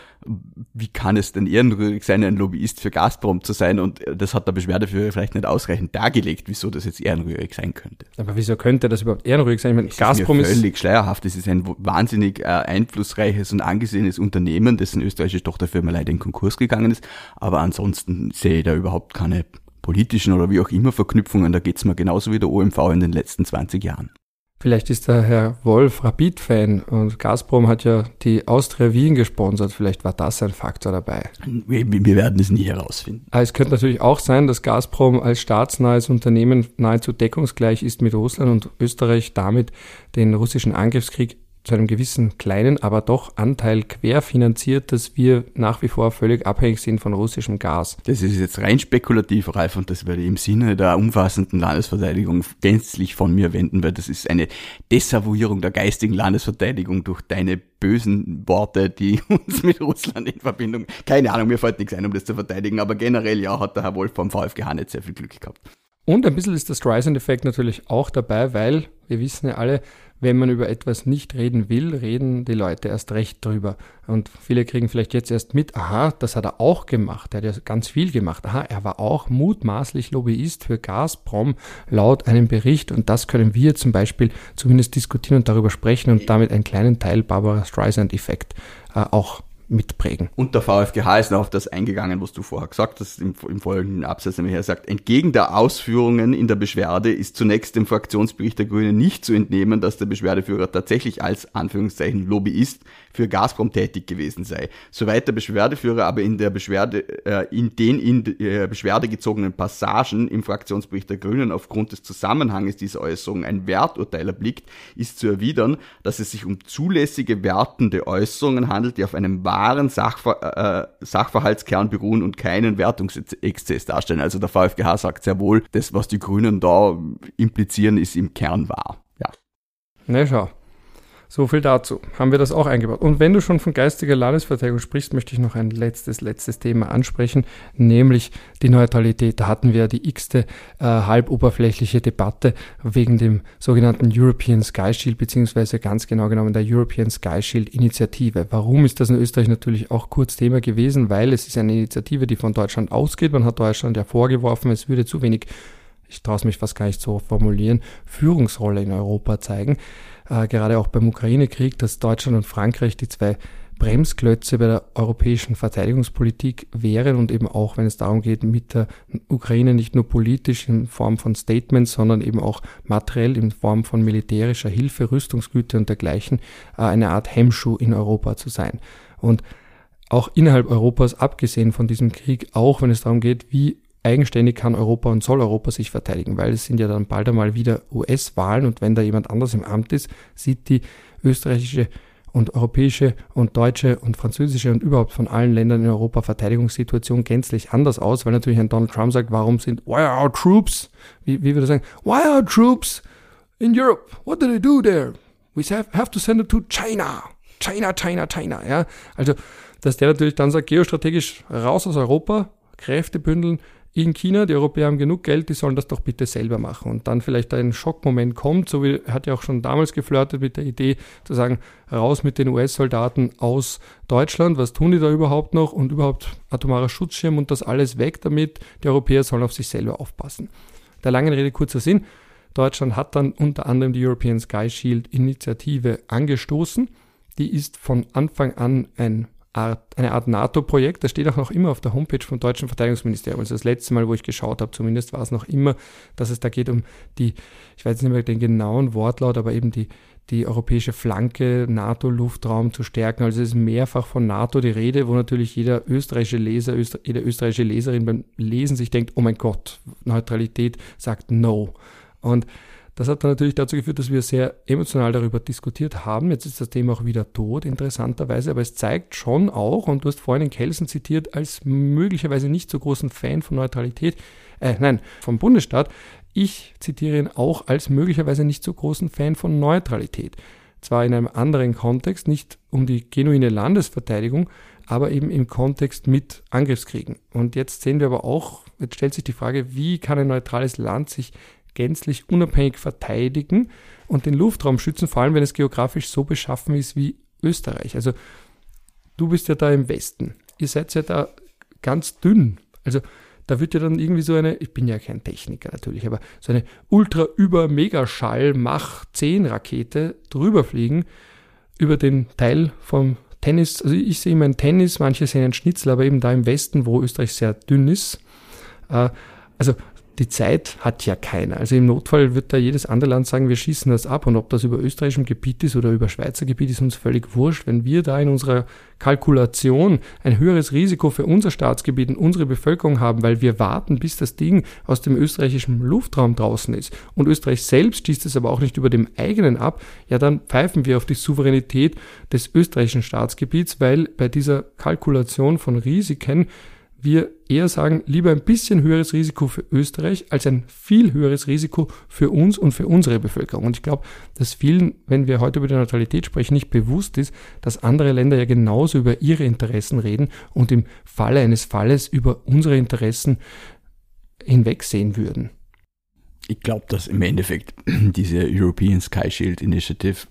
Speaker 2: wie kann es denn ehrenrührig sein, ein Lobbyist für Gazprom zu sein und das hat der Beschwerdeführer vielleicht nicht ausreichend dargelegt, wieso das jetzt ehrenrührig sein könnte.
Speaker 1: Aber wieso könnte das überhaupt ehrenrührig sein? Ich
Speaker 2: meine, Gazprom ist völlig schleierhaft, es ist ein wahnsinnig äh, einflussreiches und angesehenes Unternehmen, dessen österreichische Tochterfirma leider in Konkurs gegangen ist, aber ansonsten sehe ich da überhaupt keine politischen oder wie auch immer Verknüpfungen, da geht's mir genauso wie der OMV in den letzten 20 Jahren.
Speaker 1: Vielleicht ist der Herr Wolf Rapid-Fan und Gazprom hat ja die Austria Wien gesponsert. Vielleicht war das ein Faktor dabei.
Speaker 2: Wir, wir werden es nie herausfinden.
Speaker 1: Aber es könnte natürlich auch sein, dass Gazprom als staatsnahes Unternehmen nahezu deckungsgleich ist mit Russland und Österreich damit den russischen Angriffskrieg zu einem gewissen kleinen, aber doch Anteil querfinanziert, dass wir nach wie vor völlig abhängig sind von russischem Gas.
Speaker 2: Das ist jetzt rein spekulativ, Ralf, und das werde ich im Sinne der umfassenden Landesverteidigung gänzlich von mir wenden, weil das ist eine Desavouierung der geistigen Landesverteidigung durch deine bösen Worte, die uns mit Russland in Verbindung, keine Ahnung, mir fällt nichts ein, um das zu verteidigen, aber generell ja, hat der Herr Wolf vom VfGH nicht sehr viel Glück gehabt.
Speaker 1: Und ein bisschen ist der Streisand-Effekt natürlich auch dabei, weil wir wissen ja alle, wenn man über etwas nicht reden will, reden die Leute erst recht drüber. Und viele kriegen vielleicht jetzt erst mit, aha, das hat er auch gemacht, er hat ja ganz viel gemacht. Aha, er war auch mutmaßlich Lobbyist für Gazprom laut einem Bericht und das können wir zum Beispiel zumindest diskutieren und darüber sprechen und damit einen kleinen Teil Barbara Streisand-Effekt äh, auch mitprägen.
Speaker 2: Und der VfGH ist noch auf das eingegangen, was du vorher gesagt hast, im, im folgenden Absatz, nämlich er sagt, entgegen der Ausführungen in der Beschwerde ist zunächst dem Fraktionsbericht der Grünen nicht zu entnehmen, dass der Beschwerdeführer tatsächlich als Anführungszeichen Lobbyist für Gazprom tätig gewesen sei. Soweit der Beschwerdeführer aber in der Beschwerde, äh, in den in der Beschwerde gezogenen Passagen im Fraktionsbericht der Grünen aufgrund des Zusammenhanges dieser Äußerung ein Werturteil erblickt, ist zu erwidern, dass es sich um zulässige wertende Äußerungen handelt, die auf einem wahren Sachver äh, Sachverhaltskern beruhen und keinen Wertungsexzess darstellen. Also der VfGH sagt sehr wohl, das, was die Grünen da implizieren, ist im Kern wahr. Ja.
Speaker 1: Na schau. So viel dazu. Haben wir das auch eingebaut. Und wenn du schon von geistiger Landesverteidigung sprichst, möchte ich noch ein letztes, letztes Thema ansprechen, nämlich die Neutralität. Da hatten wir die x-te äh, halboberflächliche Debatte wegen dem sogenannten European Sky Shield, beziehungsweise ganz genau genommen der European Sky Shield Initiative. Warum ist das in Österreich natürlich auch kurz Thema gewesen? Weil es ist eine Initiative, die von Deutschland ausgeht. Man hat Deutschland ja vorgeworfen, es würde zu wenig ich traue es mich fast gar nicht so formulieren, Führungsrolle in Europa zeigen äh, gerade auch beim Ukraine-Krieg, dass Deutschland und Frankreich die zwei Bremsklötze bei der europäischen Verteidigungspolitik wären und eben auch, wenn es darum geht, mit der Ukraine nicht nur politisch in Form von Statements, sondern eben auch materiell in Form von militärischer Hilfe, Rüstungsgüter und dergleichen, äh, eine Art Hemmschuh in Europa zu sein. Und auch innerhalb Europas, abgesehen von diesem Krieg, auch wenn es darum geht, wie eigenständig kann Europa und soll Europa sich verteidigen, weil es sind ja dann bald einmal wieder US-Wahlen und wenn da jemand anders im Amt ist, sieht die österreichische und europäische und deutsche und französische und überhaupt von allen Ländern in Europa Verteidigungssituation gänzlich anders aus, weil natürlich ein Donald Trump sagt, warum sind, why are our troops, wie, wie würde er sagen, why are our troops in Europe? What do they do there? We have, have to send it to China. China, China, China, ja. Also, dass der natürlich dann sagt, geostrategisch raus aus Europa, Kräfte bündeln, in China, die Europäer haben genug Geld, die sollen das doch bitte selber machen. Und dann vielleicht ein Schockmoment kommt, so wie er hat ja auch schon damals geflirtet mit der Idee zu sagen, raus mit den US-Soldaten aus Deutschland, was tun die da überhaupt noch und überhaupt atomarer Schutzschirm und das alles weg damit, die Europäer sollen auf sich selber aufpassen. Der langen Rede kurzer Sinn, Deutschland hat dann unter anderem die European Sky Shield Initiative angestoßen. Die ist von Anfang an ein Art, eine Art NATO-Projekt. Das steht auch noch immer auf der Homepage vom deutschen Verteidigungsministerium. Also das letzte Mal, wo ich geschaut habe, zumindest war es noch immer, dass es da geht um die, ich weiß nicht mehr den genauen Wortlaut, aber eben die, die europäische Flanke, NATO-Luftraum zu stärken. Also es ist mehrfach von NATO die Rede, wo natürlich jeder österreichische Leser, Öster, jede österreichische Leserin beim Lesen sich denkt, oh mein Gott, Neutralität sagt No. Und das hat dann natürlich dazu geführt, dass wir sehr emotional darüber diskutiert haben. Jetzt ist das Thema auch wieder tot, interessanterweise, aber es zeigt schon auch, und du hast vorhin den Kelsen zitiert, als möglicherweise nicht so großen Fan von Neutralität, äh, nein, vom Bundesstaat. Ich zitiere ihn auch als möglicherweise nicht so großen Fan von Neutralität. Zwar in einem anderen Kontext, nicht um die genuine Landesverteidigung, aber eben im Kontext mit Angriffskriegen. Und jetzt sehen wir aber auch, jetzt stellt sich die Frage, wie kann ein neutrales Land sich gänzlich unabhängig verteidigen und den Luftraum schützen, vor allem wenn es geografisch so beschaffen ist wie Österreich. Also du bist ja da im Westen. Ihr seid ja da ganz dünn. Also da wird ja dann irgendwie so eine, ich bin ja kein Techniker natürlich, aber so eine ultra über Megaschall Mach 10 Rakete drüber fliegen über den Teil vom Tennis. Also ich sehe immer ein Tennis, manche sehen ein Schnitzel, aber eben da im Westen, wo Österreich sehr dünn ist. Äh, also die Zeit hat ja keiner. Also im Notfall wird da jedes andere Land sagen, wir schießen das ab und ob das über österreichischem Gebiet ist oder über Schweizer Gebiet ist uns völlig wurscht. Wenn wir da in unserer Kalkulation ein höheres Risiko für unser Staatsgebiet und unsere Bevölkerung haben, weil wir warten, bis das Ding aus dem österreichischen Luftraum draußen ist und Österreich selbst schießt es aber auch nicht über dem eigenen ab, ja dann pfeifen wir auf die Souveränität des österreichischen Staatsgebiets, weil bei dieser Kalkulation von Risiken wir eher sagen, lieber ein bisschen höheres Risiko für Österreich als ein viel höheres Risiko für uns und für unsere Bevölkerung. Und ich glaube, dass vielen, wenn wir heute über die Neutralität sprechen, nicht bewusst ist, dass andere Länder ja genauso über ihre Interessen reden und im Falle eines Falles über unsere Interessen hinwegsehen würden.
Speaker 2: Ich glaube, dass im Endeffekt diese European Sky Shield Initiative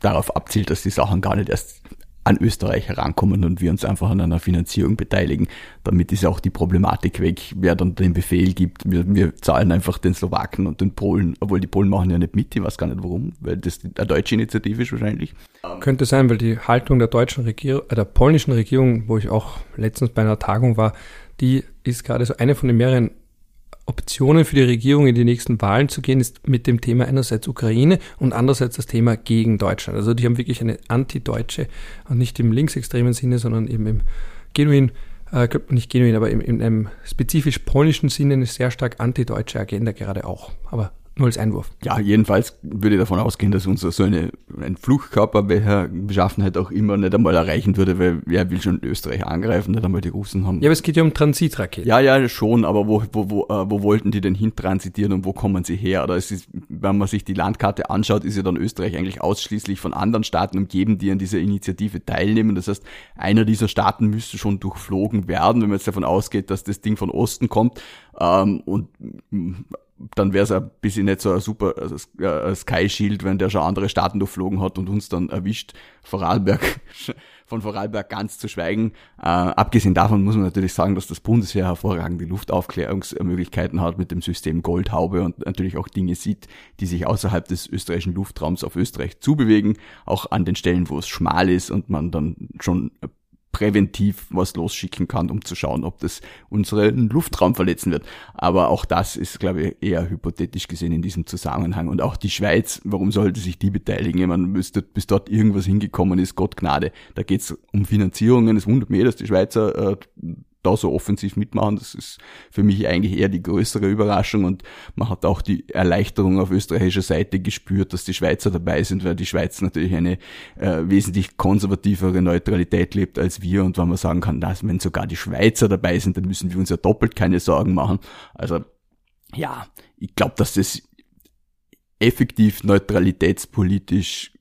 Speaker 2: darauf abzielt, dass die Sachen gar nicht erst an Österreich herankommen und wir uns einfach an einer Finanzierung beteiligen. Damit ist auch die Problematik weg, wer dann den Befehl gibt. Wir, wir zahlen einfach den Slowaken und den Polen, obwohl die Polen machen ja nicht mit, ich weiß gar nicht warum, weil das eine deutsche Initiative ist wahrscheinlich.
Speaker 1: Könnte sein, weil die Haltung der deutschen Regierung, äh, der polnischen Regierung, wo ich auch letztens bei einer Tagung war, die ist gerade so eine von den mehreren Optionen für die Regierung in die nächsten Wahlen zu gehen, ist mit dem Thema einerseits Ukraine und andererseits das Thema gegen Deutschland. Also die haben wirklich eine antideutsche und nicht im linksextremen Sinne, sondern eben im genuin, äh, nicht genuin, aber im, in einem spezifisch polnischen Sinne eine sehr stark antideutsche Agenda gerade auch. Aber nur als Einwurf.
Speaker 2: Ja, jedenfalls würde ich davon ausgehen, dass unser so eine, ein Fluchtkörper, welcher Beschaffenheit auch immer, nicht einmal erreichen würde, weil wer will schon Österreich angreifen, nicht einmal die Russen haben.
Speaker 1: Ja, aber es geht ja um Transitraketen.
Speaker 2: Ja, ja, schon, aber wo, wo, wo, äh, wo wollten die denn hintransitieren und wo kommen sie her? Oder es ist, wenn man sich die Landkarte anschaut, ist ja dann Österreich eigentlich ausschließlich von anderen Staaten umgeben, die an dieser Initiative teilnehmen. Das heißt, einer dieser Staaten müsste schon durchflogen werden, wenn man jetzt davon ausgeht, dass das Ding von Osten kommt. Ähm, und dann wäre es ein bisschen nicht so ein super also Sky Shield, wenn der schon andere Staaten durchflogen hat und uns dann erwischt. Vorarlberg, von Vorarlberg ganz zu schweigen. Äh, abgesehen davon muss man natürlich sagen, dass das Bundesheer hervorragende Luftaufklärungsmöglichkeiten hat mit dem System Goldhaube und natürlich auch Dinge sieht, die sich außerhalb des österreichischen Luftraums auf Österreich zubewegen, auch an den Stellen, wo es schmal ist und man dann schon präventiv was losschicken kann, um zu schauen, ob das unseren Luftraum verletzen wird. Aber auch das ist, glaube ich, eher hypothetisch gesehen in diesem Zusammenhang. Und auch die Schweiz, warum sollte sich die beteiligen? Man müsste, bis dort irgendwas hingekommen ist, Gott Gnade. Da geht es um Finanzierungen. Es wundert mich, dass die Schweizer äh, da so offensiv mitmachen. Das ist für mich eigentlich eher die größere Überraschung und man hat auch die Erleichterung auf österreichischer Seite gespürt, dass die Schweizer dabei sind, weil die Schweiz natürlich eine äh, wesentlich konservativere Neutralität lebt als wir und wenn man sagen kann, dass wenn sogar die Schweizer dabei sind, dann müssen wir uns ja doppelt keine Sorgen machen. Also ja, ich glaube, dass das effektiv neutralitätspolitisch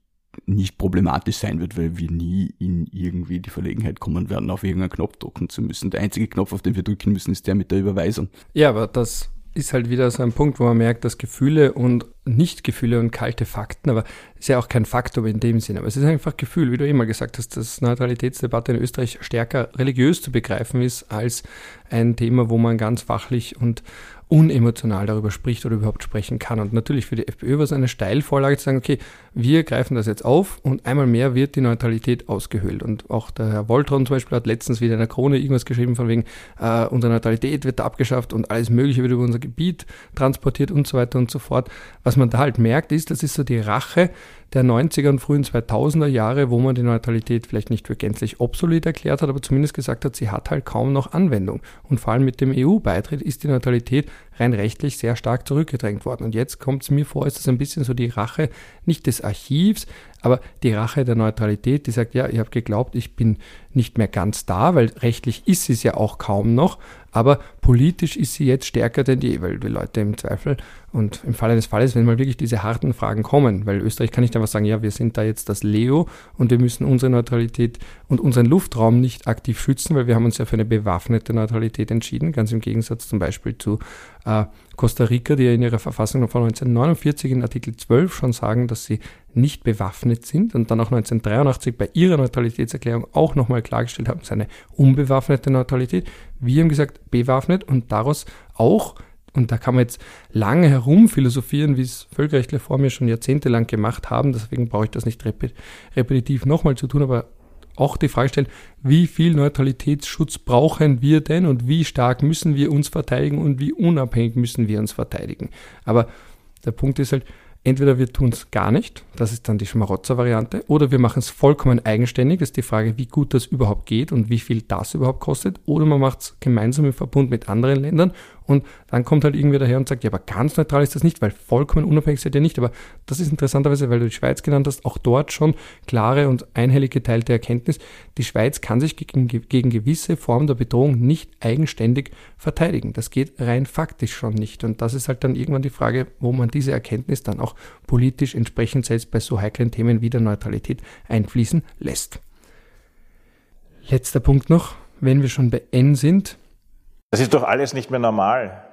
Speaker 2: nicht problematisch sein wird, weil wir nie in irgendwie die Verlegenheit kommen werden, auf irgendeinen Knopf drücken zu müssen. Der einzige Knopf, auf den wir drücken müssen, ist der mit der Überweisung.
Speaker 1: Ja, aber das ist halt wieder so ein Punkt, wo man merkt, dass Gefühle und Nicht-Gefühle und kalte Fakten, aber ist ja auch kein Faktor in dem Sinne, aber es ist einfach Gefühl, wie du immer gesagt hast, dass Neutralitätsdebatte in Österreich stärker religiös zu begreifen ist als ein Thema, wo man ganz fachlich und unemotional darüber spricht oder überhaupt sprechen kann. Und natürlich für die FPÖ war es eine Steilvorlage zu sagen, okay, wir greifen das jetzt auf und einmal mehr wird die Neutralität ausgehöhlt. Und auch der Herr Voltron zum Beispiel hat letztens wieder in der Krone irgendwas geschrieben von wegen, äh, unsere Neutralität wird da abgeschafft und alles Mögliche wird über unser Gebiet transportiert und so weiter und so fort. Was man da halt merkt, ist, das ist so die Rache der 90er und frühen 2000er Jahre, wo man die Neutralität vielleicht nicht für gänzlich obsolet erklärt hat, aber zumindest gesagt hat, sie hat halt kaum noch Anwendung. Und vor allem mit dem EU-Beitritt ist die Neutralität rein rechtlich sehr stark zurückgedrängt worden. Und jetzt kommt es mir vor, ist das ein bisschen so die Rache nicht des Archivs, aber die Rache der Neutralität, die sagt, ja, ich habe geglaubt, ich bin nicht mehr ganz da, weil rechtlich ist sie es ja auch kaum noch, aber politisch ist sie jetzt stärker denn je, weil die Leute im Zweifel und im Falle des Falles, wenn mal wirklich diese harten Fragen kommen, weil Österreich kann nicht einfach sagen, ja, wir sind da jetzt das Leo und wir müssen unsere Neutralität und unseren Luftraum nicht aktiv schützen, weil wir haben uns ja für eine bewaffnete Neutralität entschieden, ganz im Gegensatz zum Beispiel zu äh, Costa Rica, die ja in ihrer Verfassung von 1949 in Artikel 12 schon sagen, dass sie nicht bewaffnet sind und dann auch 1983 bei ihrer Neutralitätserklärung auch nochmal klargestellt haben, es ist eine unbewaffnete Neutralität. Wir haben gesagt, bewaffnet und daraus auch und da kann man jetzt lange herum philosophieren, wie es Völkerrechtler vor mir schon jahrzehntelang gemacht haben. Deswegen brauche ich das nicht repetitiv nochmal zu tun. Aber auch die Frage stellen, wie viel Neutralitätsschutz brauchen wir denn und wie stark müssen wir uns verteidigen und wie unabhängig müssen wir uns verteidigen. Aber der Punkt ist halt, Entweder wir tun es gar nicht, das ist dann die Schmarotzer-Variante, oder wir machen es vollkommen eigenständig, das ist die Frage, wie gut das überhaupt geht und wie viel das überhaupt kostet, oder man macht es gemeinsam im Verbund mit anderen Ländern und dann kommt halt irgendwer daher und sagt, ja, aber ganz neutral ist das nicht, weil vollkommen unabhängig seid ihr nicht. Aber das ist interessanterweise, weil du die Schweiz genannt hast, auch dort schon klare und einhellig geteilte Erkenntnis. Die Schweiz kann sich gegen, gegen gewisse Formen der Bedrohung nicht eigenständig verteidigen. Das geht rein faktisch schon nicht. Und das ist halt dann irgendwann die Frage, wo man diese Erkenntnis dann auch politisch entsprechend selbst bei so heiklen Themen wie der Neutralität einfließen lässt. Letzter Punkt noch, wenn wir schon bei N sind,
Speaker 3: das ist doch alles nicht mehr normal.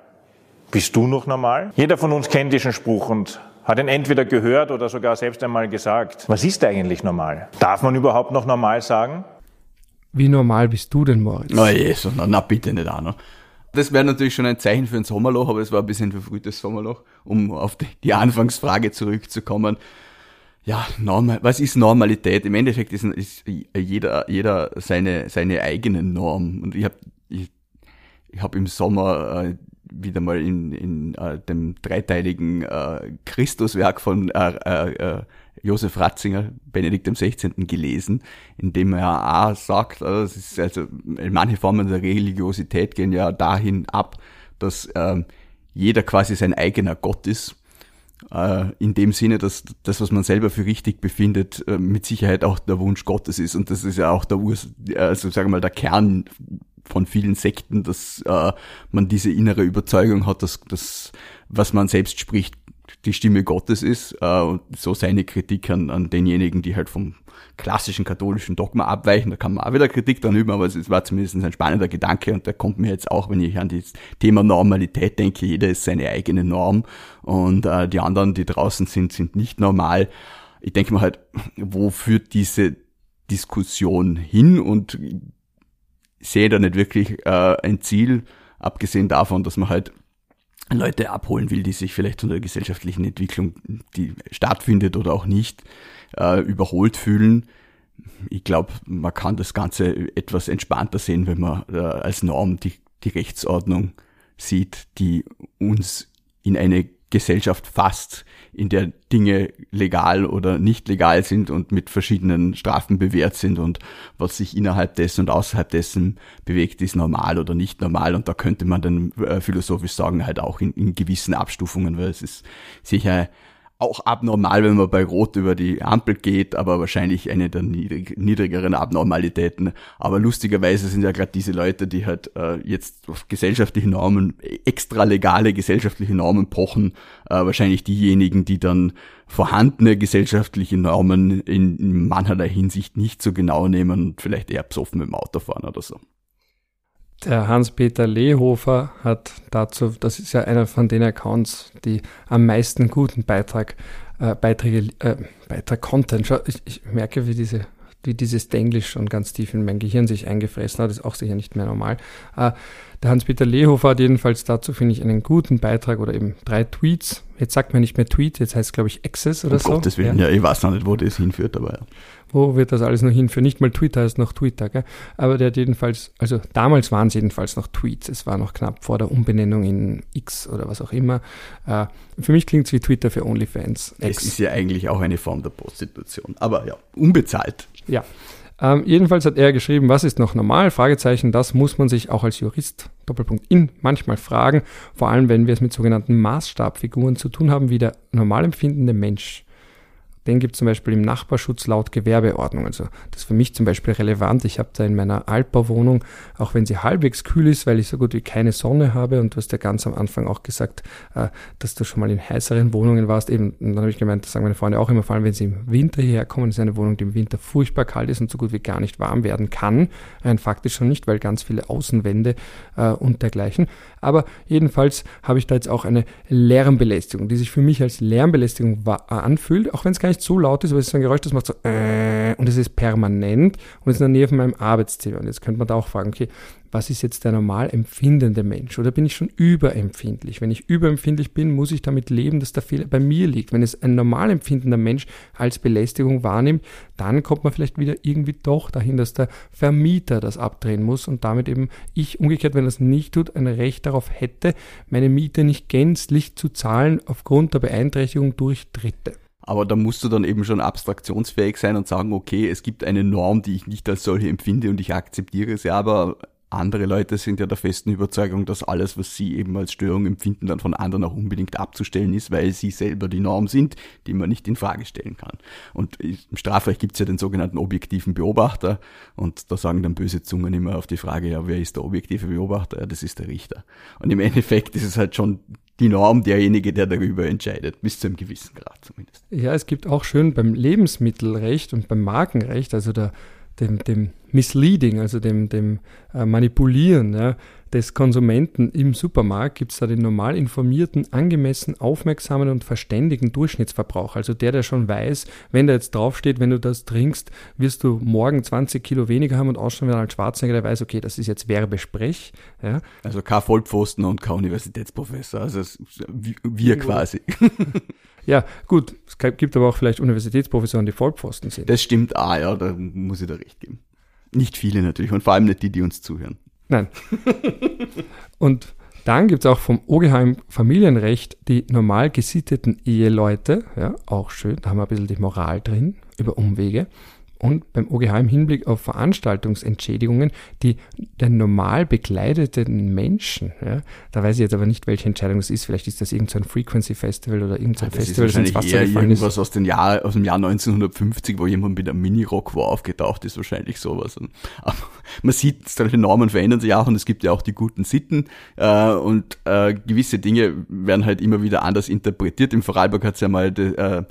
Speaker 3: Bist du noch normal? Jeder von uns kennt diesen Spruch und hat ihn entweder gehört oder sogar selbst einmal gesagt. Was ist eigentlich normal? Darf man überhaupt noch normal sagen?
Speaker 1: Wie normal bist du denn, Moritz?
Speaker 2: Na Jesus, na, na bitte nicht auch noch. Das wäre natürlich schon ein Zeichen für ein Sommerloch, aber es war ein bisschen verfrühtes Sommerloch, um auf die, die Anfangsfrage zurückzukommen. Ja, normal, was ist Normalität? Im Endeffekt ist, ist jeder, jeder seine, seine eigene Norm. Und ich habe habe im Sommer äh, wieder mal in, in äh, dem dreiteiligen äh, Christuswerk von äh, äh, äh Josef Ratzinger, Benedikt XVI. gelesen, in dem er auch sagt, also, ist also manche Formen der Religiosität gehen ja dahin ab, dass äh, jeder quasi sein eigener Gott ist. Äh, in dem Sinne, dass das, was man selber für richtig befindet, mit Sicherheit auch der Wunsch Gottes ist. Und das ist ja auch der Urs, also sagen wir mal, der Kern von vielen Sekten, dass äh, man diese innere Überzeugung hat, dass das, was man selbst spricht, die Stimme Gottes ist äh, und so seine Kritik an, an denjenigen, die halt vom klassischen katholischen Dogma abweichen. Da kann man auch wieder Kritik dran üben, aber es war zumindest ein spannender Gedanke und der kommt mir jetzt auch, wenn ich an das Thema Normalität denke, jeder ist seine eigene Norm und äh, die anderen, die draußen sind, sind nicht normal. Ich denke mal halt, wo führt diese Diskussion hin und sehe da nicht wirklich äh, ein Ziel, abgesehen davon, dass man halt Leute abholen will, die sich vielleicht von der gesellschaftlichen Entwicklung, die stattfindet oder auch nicht, äh, überholt fühlen. Ich glaube, man kann das Ganze etwas entspannter sehen, wenn man äh, als Norm die, die Rechtsordnung sieht, die uns in eine Gesellschaft fasst, in der Dinge legal oder nicht legal sind und mit verschiedenen Strafen bewährt sind und was sich innerhalb dessen und außerhalb dessen bewegt, ist normal oder nicht normal. Und da könnte man dann äh, philosophisch sagen, halt auch in, in gewissen Abstufungen, weil es ist sicher auch abnormal, wenn man bei Rot über die Ampel geht, aber wahrscheinlich eine der niedrig, niedrigeren Abnormalitäten. Aber lustigerweise sind ja gerade diese Leute, die halt äh, jetzt auf gesellschaftliche Normen, extra legale gesellschaftliche Normen pochen, äh, wahrscheinlich diejenigen, die dann vorhandene gesellschaftliche Normen in mancherlei Hinsicht nicht so genau nehmen und vielleicht eher besoffen mit dem Auto fahren oder so.
Speaker 1: Der Hans-Peter Lehofer hat dazu, das ist ja einer von den Accounts, die am meisten guten Beitrag, äh, Beiträge, äh, Beitrag Content, schau, ich, ich merke, wie diese wie dieses Denglisch schon ganz tief in mein Gehirn sich eingefressen hat, ist auch sicher nicht mehr normal. Äh, der Hans-Peter Lehofer hat jedenfalls dazu, finde ich, einen guten Beitrag oder eben drei Tweets. Jetzt sagt man nicht mehr Tweet, jetzt heißt es, glaube ich, Access oder um so.
Speaker 2: Gottes Willen, ja. ja, ich weiß noch nicht, wo das hinführt, aber ja
Speaker 1: wo wird das alles noch hinführen? Nicht mal Twitter ist noch Twitter, gell? aber der hat jedenfalls, also damals waren es jedenfalls noch Tweets, es war noch knapp vor der Umbenennung in X oder was auch immer. Äh, für mich klingt es wie Twitter für OnlyFans.
Speaker 2: X. Es ist ja eigentlich auch eine Form der Prostitution, aber ja, unbezahlt.
Speaker 1: Ja. Ähm, jedenfalls hat er geschrieben, was ist noch normal? Fragezeichen, das muss man sich auch als Jurist, Doppelpunkt in, manchmal fragen, vor allem wenn wir es mit sogenannten Maßstabfiguren zu tun haben, wie der normal empfindende Mensch den gibt es zum Beispiel im Nachbarschutz laut Gewerbeordnung. Also das ist für mich zum Beispiel relevant. Ich habe da in meiner Altbauwohnung, auch wenn sie halbwegs kühl ist, weil ich so gut wie keine Sonne habe und du hast ja ganz am Anfang auch gesagt, äh, dass du schon mal in heißeren Wohnungen warst. Eben, und dann habe ich gemeint, das sagen meine Freunde auch immer, vor allem wenn sie im Winter hierher kommen, ist eine Wohnung, die im Winter furchtbar kalt ist und so gut wie gar nicht warm werden kann. Rein faktisch schon nicht, weil ganz viele Außenwände äh, und dergleichen. Aber jedenfalls habe ich da jetzt auch eine Lärmbelästigung, die sich für mich als Lärmbelästigung anfühlt, auch wenn es gar nicht nicht so laut ist, aber es ist ein Geräusch, das macht so äh, und es ist permanent und es ist in der Nähe von meinem Arbeitszimmer. Und jetzt könnte man da auch fragen, okay, was ist jetzt der normal empfindende Mensch? Oder bin ich schon überempfindlich? Wenn ich überempfindlich bin, muss ich damit leben, dass der Fehler bei mir liegt. Wenn es ein normal empfindender Mensch als Belästigung wahrnimmt, dann kommt man vielleicht wieder irgendwie doch dahin, dass der Vermieter das abdrehen muss und damit eben ich umgekehrt, wenn es nicht tut, ein Recht darauf hätte, meine Miete nicht gänzlich zu zahlen aufgrund der Beeinträchtigung durch Dritte.
Speaker 2: Aber da musst du dann eben schon abstraktionsfähig sein und sagen, okay, es gibt eine Norm, die ich nicht als solche empfinde und ich akzeptiere sie, aber andere Leute sind ja der festen Überzeugung, dass alles, was sie eben als Störung empfinden, dann von anderen auch unbedingt abzustellen ist, weil sie selber die Norm sind, die man nicht in Frage stellen kann. Und im Strafrecht gibt es ja den sogenannten objektiven Beobachter und da sagen dann böse Zungen immer auf die Frage, ja, wer ist der objektive Beobachter? Ja, das ist der Richter. Und im Endeffekt ist es halt schon die Norm derjenige, der darüber entscheidet, bis zu einem gewissen Grad zumindest.
Speaker 1: Ja, es gibt auch schön beim Lebensmittelrecht und beim Markenrecht, also der dem, dem Misleading, also dem, dem äh, Manipulieren ja, des Konsumenten im Supermarkt, gibt es da den normal informierten, angemessen aufmerksamen und verständigen Durchschnittsverbrauch. Also der, der schon weiß, wenn da jetzt draufsteht, wenn du das trinkst, wirst du morgen 20 Kilo weniger haben und ausschauen wie als Schwarzenegger, der weiß, okay, das ist jetzt Werbesprech. Ja.
Speaker 2: Also kein Vollpfosten und kein Universitätsprofessor, also wir quasi.
Speaker 1: Ja, gut, es gibt aber auch vielleicht Universitätsprofessoren, die Vollpfosten sind.
Speaker 2: Das stimmt ah, ja, da muss ich da recht geben. Nicht viele natürlich und vor allem nicht die, die uns zuhören.
Speaker 1: Nein. und dann gibt es auch vom OGH Familienrecht die normal gesitteten Eheleute, ja, auch schön, da haben wir ein bisschen die Moral drin, über Umwege und beim OGH im Hinblick auf Veranstaltungsentschädigungen, die den normal bekleideten Menschen, ja, da weiß ich jetzt aber nicht, welche Entscheidung das ist, vielleicht ist das irgendein Frequency Festival oder irgendein
Speaker 2: ja, das
Speaker 1: Festival,
Speaker 2: ist wahrscheinlich das ins Wasser eher irgendwas ist. aus, dem Jahr, aus dem Jahr 1950, wo jemand mit einem Mini-Rock wo aufgetaucht ist, wahrscheinlich sowas. Aber man sieht, solche Normen verändern sich auch und es gibt ja auch die guten Sitten äh, und äh, gewisse Dinge werden halt immer wieder anders interpretiert. Im Vorarlberg hat es ja mal, äh,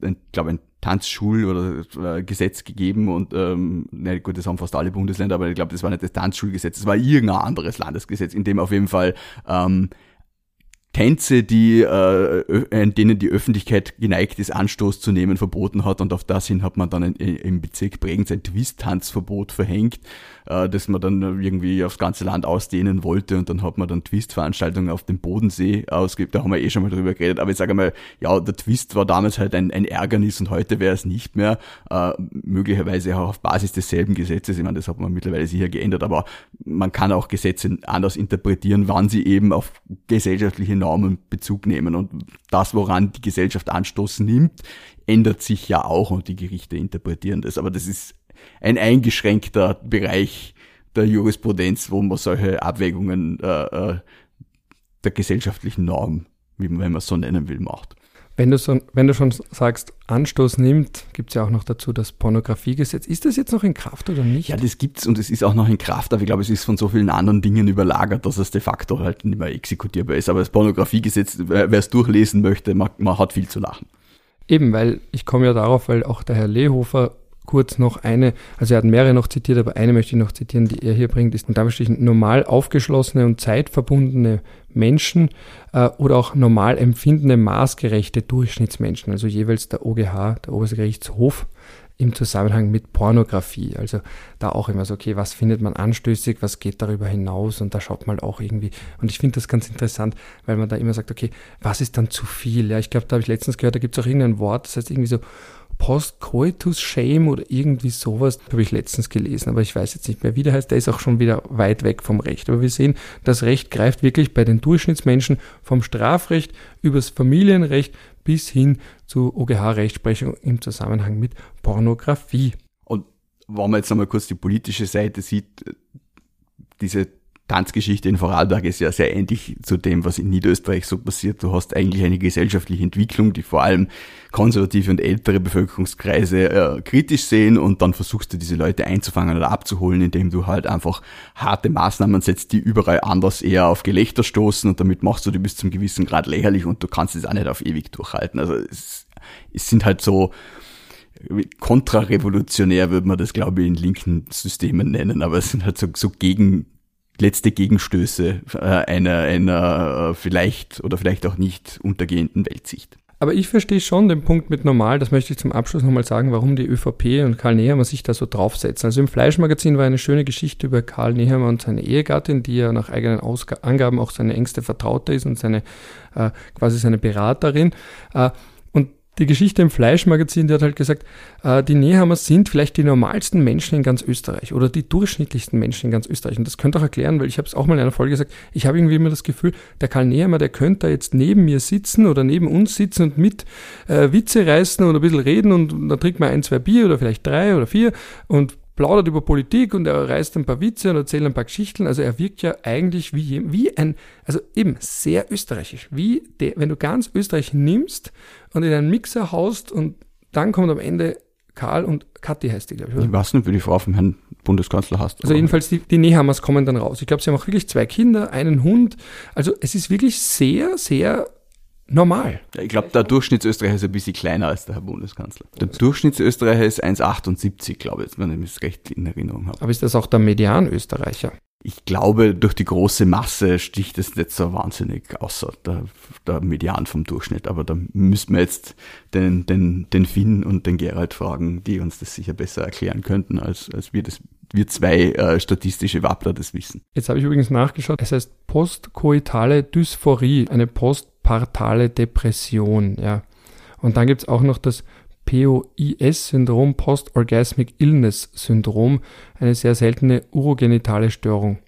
Speaker 2: ich glaube, ein Tanzschul- oder äh, Gesetz gegeben und ähm, na gut, das haben fast alle Bundesländer, aber ich glaube, das war nicht das Tanzschulgesetz, das war irgendein anderes Landesgesetz, in dem auf jeden Fall ähm, Tänze, die, äh, in denen die Öffentlichkeit geneigt ist, Anstoß zu nehmen, verboten hat. Und auf das hin hat man dann im Bezirk Bregenz ein Twist-Tanzverbot verhängt, äh, das man dann irgendwie aufs ganze Land ausdehnen wollte. Und dann hat man dann Twist-Veranstaltungen auf dem Bodensee ausgeübt. Da haben wir eh schon mal drüber geredet. Aber ich sage mal, ja, der Twist war damals halt ein, ein Ärgernis und heute wäre es nicht mehr. Äh, möglicherweise auch auf Basis desselben Gesetzes. Ich meine, das hat man mittlerweile sicher geändert. Aber man kann auch Gesetze anders interpretieren, wann sie eben auf gesellschaftliche Normen Bezug nehmen. Und das, woran die Gesellschaft Anstoß nimmt, ändert sich ja auch und die Gerichte interpretieren das. Aber das ist ein eingeschränkter Bereich der Jurisprudenz, wo man solche Abwägungen äh, äh, der gesellschaftlichen Norm, wie man, wenn man es so nennen will, macht.
Speaker 1: Wenn du, so, wenn du schon sagst, Anstoß nimmt, gibt es ja auch noch dazu das Pornografiegesetz. Ist das jetzt noch in Kraft oder nicht?
Speaker 2: Ja, das gibt's und es ist auch noch in Kraft, aber ich glaube, es ist von so vielen anderen Dingen überlagert, dass es de facto halt nicht mehr exekutierbar ist. Aber das Pornografiegesetz, wer es durchlesen möchte, man, man hat viel zu lachen.
Speaker 1: Eben, weil ich komme ja darauf, weil auch der Herr Lehofer kurz noch eine, also er hat mehrere noch zitiert, aber eine möchte ich noch zitieren, die er hier bringt, ist, da steht normal aufgeschlossene und zeitverbundene Menschen äh, oder auch normal empfindende, maßgerechte Durchschnittsmenschen, also jeweils der OGH, der Oberste Gerichtshof, im Zusammenhang mit Pornografie. Also da auch immer so, okay, was findet man anstößig, was geht darüber hinaus und da schaut man auch irgendwie. Und ich finde das ganz interessant, weil man da immer sagt, okay, was ist dann zu viel? Ja, ich glaube, da habe ich letztens gehört, da gibt es auch irgendein Wort, das heißt irgendwie so Post-Coitus-Shame oder irgendwie sowas, habe ich letztens gelesen, aber ich weiß jetzt nicht mehr, wie der heißt. Der ist auch schon wieder weit weg vom Recht. Aber wir sehen, das Recht greift wirklich bei den Durchschnittsmenschen vom Strafrecht übers Familienrecht bis hin zu OGH-Rechtsprechung im Zusammenhang mit Pornografie.
Speaker 2: Und wenn man jetzt nochmal kurz die politische Seite sieht, diese Tanzgeschichte in Vorarlberg ist ja sehr ähnlich zu dem, was in Niederösterreich so passiert. Du hast eigentlich eine gesellschaftliche Entwicklung, die vor allem konservative und ältere Bevölkerungskreise äh, kritisch sehen und dann versuchst du diese Leute einzufangen oder abzuholen, indem du halt einfach harte Maßnahmen setzt, die überall anders eher auf Gelächter stoßen und damit machst du die bis zum gewissen Grad lächerlich und du kannst es auch nicht auf ewig durchhalten. Also es, es sind halt so kontrarevolutionär würde man das glaube ich in linken Systemen nennen, aber es sind halt so, so gegen letzte Gegenstöße äh, einer, einer äh, vielleicht oder vielleicht auch nicht untergehenden Weltsicht.
Speaker 1: Aber ich verstehe schon den Punkt mit normal, das möchte ich zum Abschluss nochmal sagen, warum die ÖVP und Karl Nehammer sich da so draufsetzen. Also im Fleischmagazin war eine schöne Geschichte über Karl Nehammer und seine Ehegattin, die ja nach eigenen Ausg Angaben auch seine engste Vertraute ist und seine äh, quasi seine Beraterin. Äh, die Geschichte im Fleischmagazin, die hat halt gesagt, äh, die Nehammer sind vielleicht die normalsten Menschen in ganz Österreich oder die durchschnittlichsten Menschen in ganz Österreich. Und das könnte auch erklären, weil ich habe es auch mal in einer Folge gesagt, ich habe irgendwie immer das Gefühl, der Karl Nehammer, der könnte da jetzt neben mir sitzen oder neben uns sitzen und mit äh, Witze reißen und ein bisschen reden und, und dann trinkt man ein, zwei Bier oder vielleicht drei oder vier und plaudert über Politik und er reißt ein paar Witze und erzählt ein paar Geschichten. Also er wirkt ja eigentlich wie, wie ein, also eben sehr österreichisch. Wie der, wenn du ganz Österreich nimmst und in einen Mixer haust und dann kommt am Ende Karl und Kathi heißt die, glaube
Speaker 2: ich. Ich weiß nicht, wie die Frau vom Herrn Bundeskanzler hast.
Speaker 1: Also jedenfalls die, die Nehammers kommen dann raus. Ich glaube, sie haben auch wirklich zwei Kinder, einen Hund. Also es ist wirklich sehr, sehr normal.
Speaker 2: Ich glaube, der Durchschnittsösterreicher ist ein bisschen kleiner als der Herr Bundeskanzler. Der Durchschnittsösterreicher ist 1,78, glaube ich, wenn ich es recht in Erinnerung habe.
Speaker 1: Aber ist das auch der Medianösterreicher?
Speaker 2: Ich glaube, durch die große Masse sticht es nicht so wahnsinnig außer der, der Median vom Durchschnitt. Aber da müssten wir jetzt den, den, den Finn und den Gerald fragen, die uns das sicher besser erklären könnten, als, als wir das wir zwei äh, statistische Wappler das wissen.
Speaker 1: Jetzt habe ich übrigens nachgeschaut, es heißt postkoitale Dysphorie, eine postpartale Depression, ja. Und dann gibt es auch noch das POIS-Syndrom, Post-Orgasmic Illness-Syndrom, eine sehr seltene urogenitale Störung.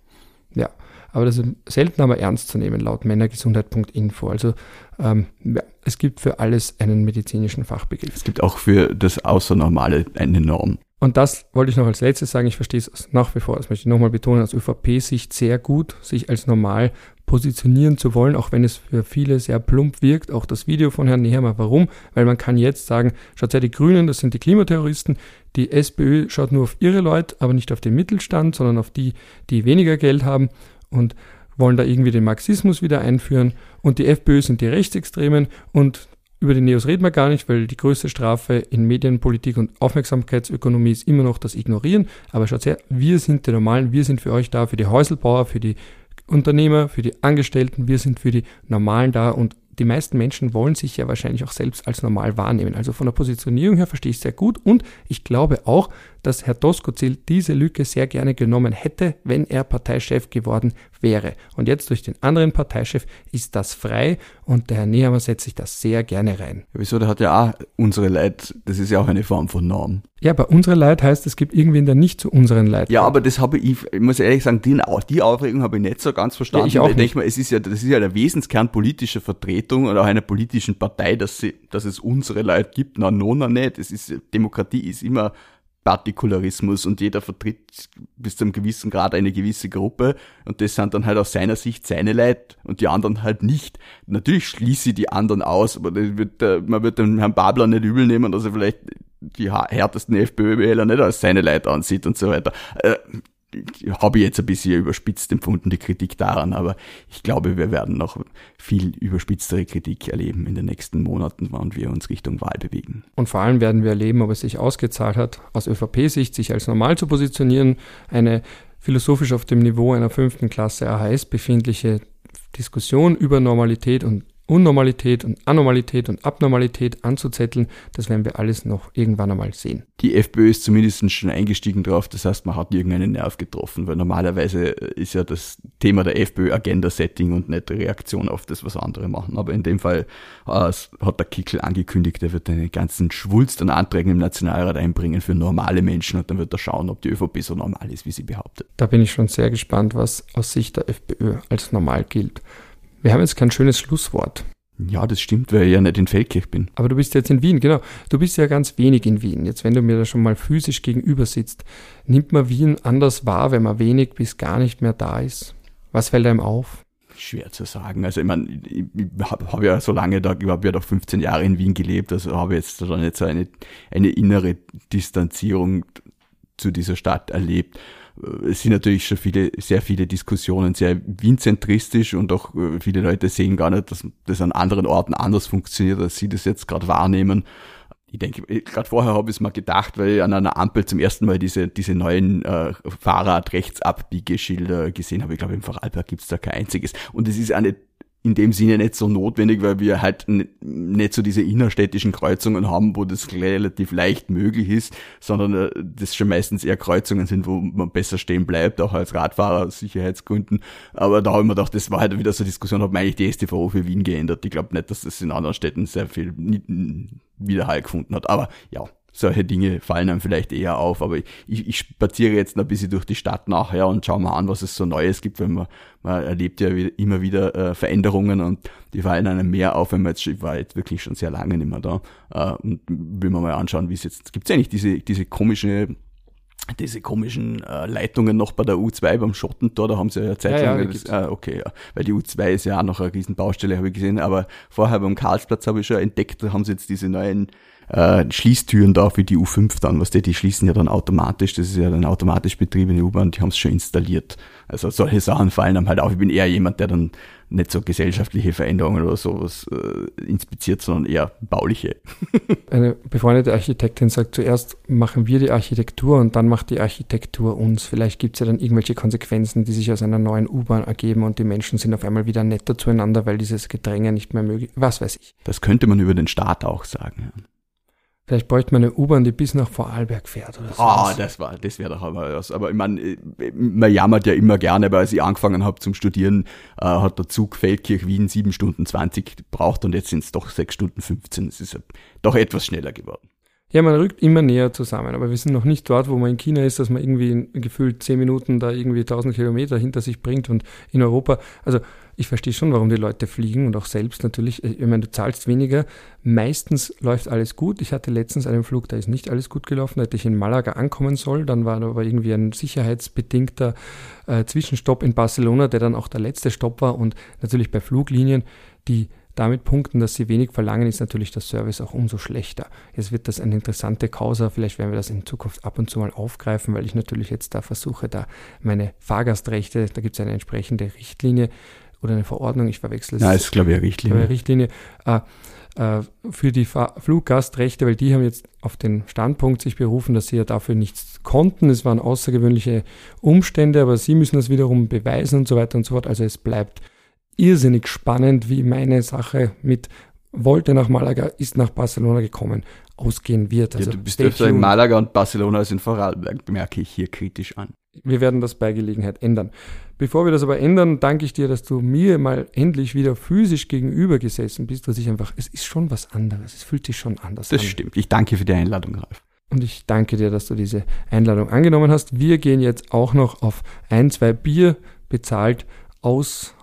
Speaker 1: Ja, aber das ist selten aber ernst zu nehmen, laut Männergesundheit.info. Also ähm, ja, es gibt für alles einen medizinischen Fachbegriff.
Speaker 2: Es gibt auch für das Außernormale eine Norm.
Speaker 1: Und das wollte ich noch als letztes sagen. Ich verstehe es nach wie vor, das möchte ich nochmal betonen, aus ÖVP-Sicht sehr gut, sich als normal positionieren zu wollen, auch wenn es für viele sehr plump wirkt. Auch das Video von Herrn Nehammer. Warum? Weil man kann jetzt sagen, schaut her, die Grünen, das sind die Klimaterroristen. Die SPÖ schaut nur auf ihre Leute, aber nicht auf den Mittelstand, sondern auf die, die weniger Geld haben und wollen da irgendwie den Marxismus wieder einführen. Und die FPÖ sind die Rechtsextremen und über die Neos reden wir gar nicht, weil die größte Strafe in Medienpolitik und Aufmerksamkeitsökonomie ist immer noch das Ignorieren. Aber schaut her, wir sind die Normalen, wir sind für euch da, für die Häuselbauer, für die Unternehmer, für die Angestellten, wir sind für die Normalen da und die meisten Menschen wollen sich ja wahrscheinlich auch selbst als normal wahrnehmen. Also von der Positionierung her verstehe ich sehr gut und ich glaube auch, dass Herr Doskozil diese Lücke sehr gerne genommen hätte, wenn er Parteichef geworden wäre. Und jetzt durch den anderen Parteichef ist das frei und der Herr Nehammer setzt sich das sehr gerne rein.
Speaker 2: Wieso? Der hat ja auch unsere Leid, das ist ja auch eine Form von Norm.
Speaker 1: Ja, aber unsere Leid heißt, es gibt irgendwen, der nicht zu unseren Leid
Speaker 2: Ja, aber das habe ich, ich muss ehrlich sagen, die, die Aufregung habe ich nicht so ganz verstanden. Ja,
Speaker 1: ich auch
Speaker 2: ich denke mal, es ist ja, das ist ja der Wesenskern politischer Vertretung oder auch einer politischen Partei, dass, sie, dass es unsere Leid gibt. Na, nona nicht. Es ist, Demokratie ist immer Partikularismus und jeder vertritt bis zu einem gewissen Grad eine gewisse Gruppe und das sind dann halt aus seiner Sicht seine Leid und die anderen halt nicht. Natürlich schließe ich die anderen aus, aber wird, man wird dem Herrn Babler nicht übel nehmen, dass er vielleicht die härtesten FPÖ-Wähler nicht als seine Leute ansieht und so weiter. Habe ich jetzt ein bisschen überspitzt empfunden, die Kritik daran, aber ich glaube, wir werden noch viel überspitztere Kritik erleben in den nächsten Monaten, wann wir uns Richtung Wahl bewegen.
Speaker 1: Und vor allem werden wir erleben, ob es sich ausgezahlt hat, aus ÖVP-Sicht sich als normal zu positionieren, eine philosophisch auf dem Niveau einer fünften Klasse AHS befindliche Diskussion über Normalität und Unnormalität und Anormalität und Abnormalität anzuzetteln, das werden wir alles noch irgendwann einmal sehen.
Speaker 2: Die FPÖ ist zumindest schon eingestiegen drauf, das heißt, man hat irgendeinen Nerv getroffen, weil normalerweise ist ja das Thema der FPÖ Agenda-Setting und nicht Reaktion auf das, was andere machen. Aber in dem Fall äh, hat der Kickel angekündigt, er wird einen ganzen Schwulst an Anträgen im Nationalrat einbringen für normale Menschen und dann wird er schauen, ob die ÖVP so normal ist, wie sie behauptet.
Speaker 1: Da bin ich schon sehr gespannt, was aus Sicht der FPÖ als normal gilt. Wir haben jetzt kein schönes Schlusswort.
Speaker 2: Ja, das stimmt, weil ich ja nicht in Feldkirch bin.
Speaker 1: Aber du bist jetzt in Wien, genau. Du bist ja ganz wenig in Wien. Jetzt, wenn du mir da schon mal physisch gegenüber sitzt, nimmt man Wien anders wahr, wenn man wenig bis gar nicht mehr da ist? Was fällt einem auf?
Speaker 2: Schwer zu sagen. Also ich meine, ich, habe hab ja so lange da, ich habe ja doch 15 Jahre in Wien gelebt, also habe jetzt schon jetzt so eine, eine innere Distanzierung zu dieser Stadt erlebt es sind natürlich schon viele, sehr viele Diskussionen sehr Wien-zentristisch und auch äh, viele Leute sehen gar nicht, dass das an anderen Orten anders funktioniert, als sie das jetzt gerade wahrnehmen. Ich denke, gerade vorher habe ich es mal gedacht, weil ich an einer Ampel zum ersten Mal diese, diese neuen äh, Fahrrad-Rechtsabbiegeschilder gesehen habe. Ich glaube, im Vorarlberg gibt es da kein einziges. Und es ist eine in dem Sinne nicht so notwendig, weil wir halt nicht so diese innerstädtischen Kreuzungen haben, wo das relativ leicht möglich ist, sondern äh, das schon meistens eher Kreuzungen sind, wo man besser stehen bleibt, auch als Radfahrer aus Sicherheitsgründen. Aber da habe ich mir gedacht, das war halt wieder so eine Diskussion, ob man eigentlich die STVO für Wien geändert. Ich glaube nicht, dass das in anderen Städten sehr viel Widerhall gefunden hat. Aber ja, solche Dinge fallen einem vielleicht eher auf. Aber ich, ich spaziere jetzt noch ein bisschen durch die Stadt nachher und schaue mal an, was es so Neues gibt, wenn man, man erlebt ja immer wieder äh, Veränderungen und die fallen einem mehr auf, wenn man jetzt, ich war jetzt wirklich schon sehr lange nicht mehr da, äh, und will man mal anschauen, wie es jetzt, gibt es eigentlich diese, diese komische diese komischen äh, Leitungen noch bei der U2 beim Schottentor, da haben sie ja Zeit
Speaker 1: ja,
Speaker 2: lang, ja, ah, okay, ja, weil die U2 ist ja auch noch eine Riesenbaustelle, habe ich gesehen, aber vorher beim Karlsplatz habe ich schon entdeckt, da haben sie jetzt diese neuen äh, Schließtüren da für die U5 dann, was die, die schließen ja dann automatisch, das ist ja dann automatisch betriebene U-Bahn, die haben es schon installiert. Also solche Sachen fallen einem halt auf. Ich bin eher jemand, der dann nicht so gesellschaftliche Veränderungen oder sowas äh, inspiziert, sondern eher bauliche.
Speaker 1: Eine befreundete Architektin sagt, zuerst machen wir die Architektur und dann macht die Architektur uns. Vielleicht gibt es ja dann irgendwelche Konsequenzen, die sich aus einer neuen U-Bahn ergeben und die Menschen sind auf einmal wieder netter zueinander, weil dieses Gedränge nicht mehr möglich Was weiß ich.
Speaker 2: Das könnte man über den Staat auch sagen. Ja.
Speaker 1: Vielleicht bräuchte man eine U-Bahn, die bis nach Vorarlberg fährt oder so.
Speaker 2: Ah, das war, das wäre doch aber was. Aber ich meine, man jammert ja immer gerne, weil als ich angefangen habe zum Studieren, äh, hat der Zug Feldkirch Wien sieben Stunden zwanzig gebraucht und jetzt sind es doch sechs Stunden fünfzehn. Es ist doch etwas schneller geworden.
Speaker 1: Ja, man rückt immer näher zusammen, aber wir sind noch nicht dort, wo man in China ist, dass man irgendwie gefühlt zehn Minuten da irgendwie tausend Kilometer hinter sich bringt und in Europa, also ich verstehe schon, warum die Leute fliegen und auch selbst natürlich. Ich meine, du zahlst weniger. Meistens läuft alles gut. Ich hatte letztens einen Flug, da ist nicht alles gut gelaufen. Da hätte ich in Malaga ankommen soll. Dann war aber irgendwie ein sicherheitsbedingter äh, Zwischenstopp in Barcelona, der dann auch der letzte Stopp war. Und natürlich bei Fluglinien, die damit punkten, dass sie wenig verlangen, ist natürlich der Service auch umso schlechter. Jetzt wird das eine interessante Causa, vielleicht werden wir das in Zukunft ab und zu mal aufgreifen, weil ich natürlich jetzt da versuche, da meine Fahrgastrechte, da gibt es eine entsprechende Richtlinie, oder eine Verordnung, ich verwechsel es.
Speaker 2: Ja, ist glaube ich eine Richtlinie.
Speaker 1: Eine Richtlinie äh, äh, für die Fahr Fluggastrechte, weil die haben jetzt auf den Standpunkt sich berufen, dass sie ja dafür nichts konnten. Es waren außergewöhnliche Umstände, aber sie müssen das wiederum beweisen und so weiter und so fort. Also es bleibt irrsinnig spannend, wie meine Sache mit wollte nach Malaga, ist nach Barcelona gekommen, ausgehen wird.
Speaker 2: Also ja, du bist öfter in Malaga und Barcelona als in Vorarlberg, merke ich hier kritisch an.
Speaker 1: Wir werden das bei Gelegenheit ändern. Bevor wir das aber ändern, danke ich dir, dass du mir mal endlich wieder physisch gegenüber gesessen bist, dass ich einfach, es ist schon was anderes. Es fühlt sich schon anders
Speaker 2: das
Speaker 1: an.
Speaker 2: Das stimmt. Ich danke für die Einladung, Ralf.
Speaker 1: Und ich danke dir, dass du diese Einladung angenommen hast. Wir gehen jetzt auch noch auf ein, zwei Bier bezahlt aus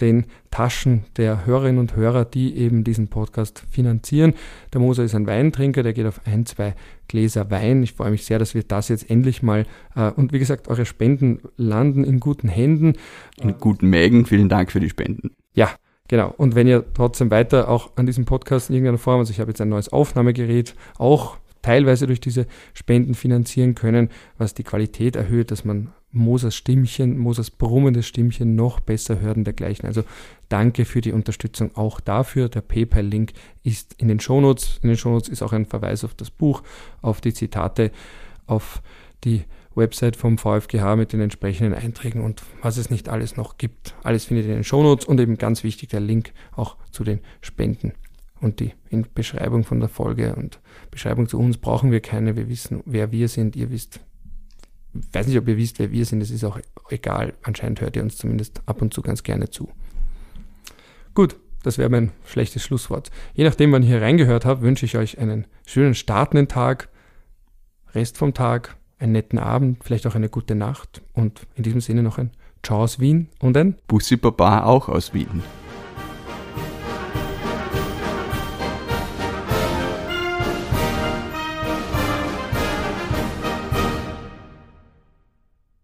Speaker 1: den Taschen der Hörerinnen und Hörer, die eben diesen Podcast finanzieren. Der Moser ist ein Weintrinker, der geht auf ein, zwei Gläser Wein. Ich freue mich sehr, dass wir das jetzt endlich mal, äh, und wie gesagt, eure Spenden landen in guten Händen.
Speaker 2: In guten Mägen. Vielen Dank für die Spenden.
Speaker 1: Ja, Genau. Und wenn ihr trotzdem weiter auch an diesem Podcast in irgendeiner Form, also ich habe jetzt ein neues Aufnahmegerät, auch teilweise durch diese Spenden finanzieren können, was die Qualität erhöht, dass man Mosers Stimmchen, Mosers brummendes Stimmchen noch besser hört und dergleichen. Also danke für die Unterstützung auch dafür. Der PayPal-Link ist in den Shownotes. In den Shownotes ist auch ein Verweis auf das Buch, auf die Zitate, auf die Website vom VfGH mit den entsprechenden Einträgen und was es nicht alles noch gibt. Alles findet ihr in den Shownotes und eben ganz wichtig der Link auch zu den Spenden. Und die in Beschreibung von der Folge und Beschreibung zu uns brauchen wir keine. Wir wissen, wer wir sind. Ihr wisst, weiß nicht, ob ihr wisst, wer wir sind, das ist auch egal. Anscheinend hört ihr uns zumindest ab und zu ganz gerne zu. Gut, das wäre mein schlechtes Schlusswort. Je nachdem, wann ihr hier reingehört habt, wünsche ich euch einen schönen startenden Tag, Rest vom Tag, einen netten Abend, vielleicht auch eine gute Nacht und in diesem Sinne noch ein Ciao aus Wien und ein
Speaker 2: Bussi Baba auch aus Wien.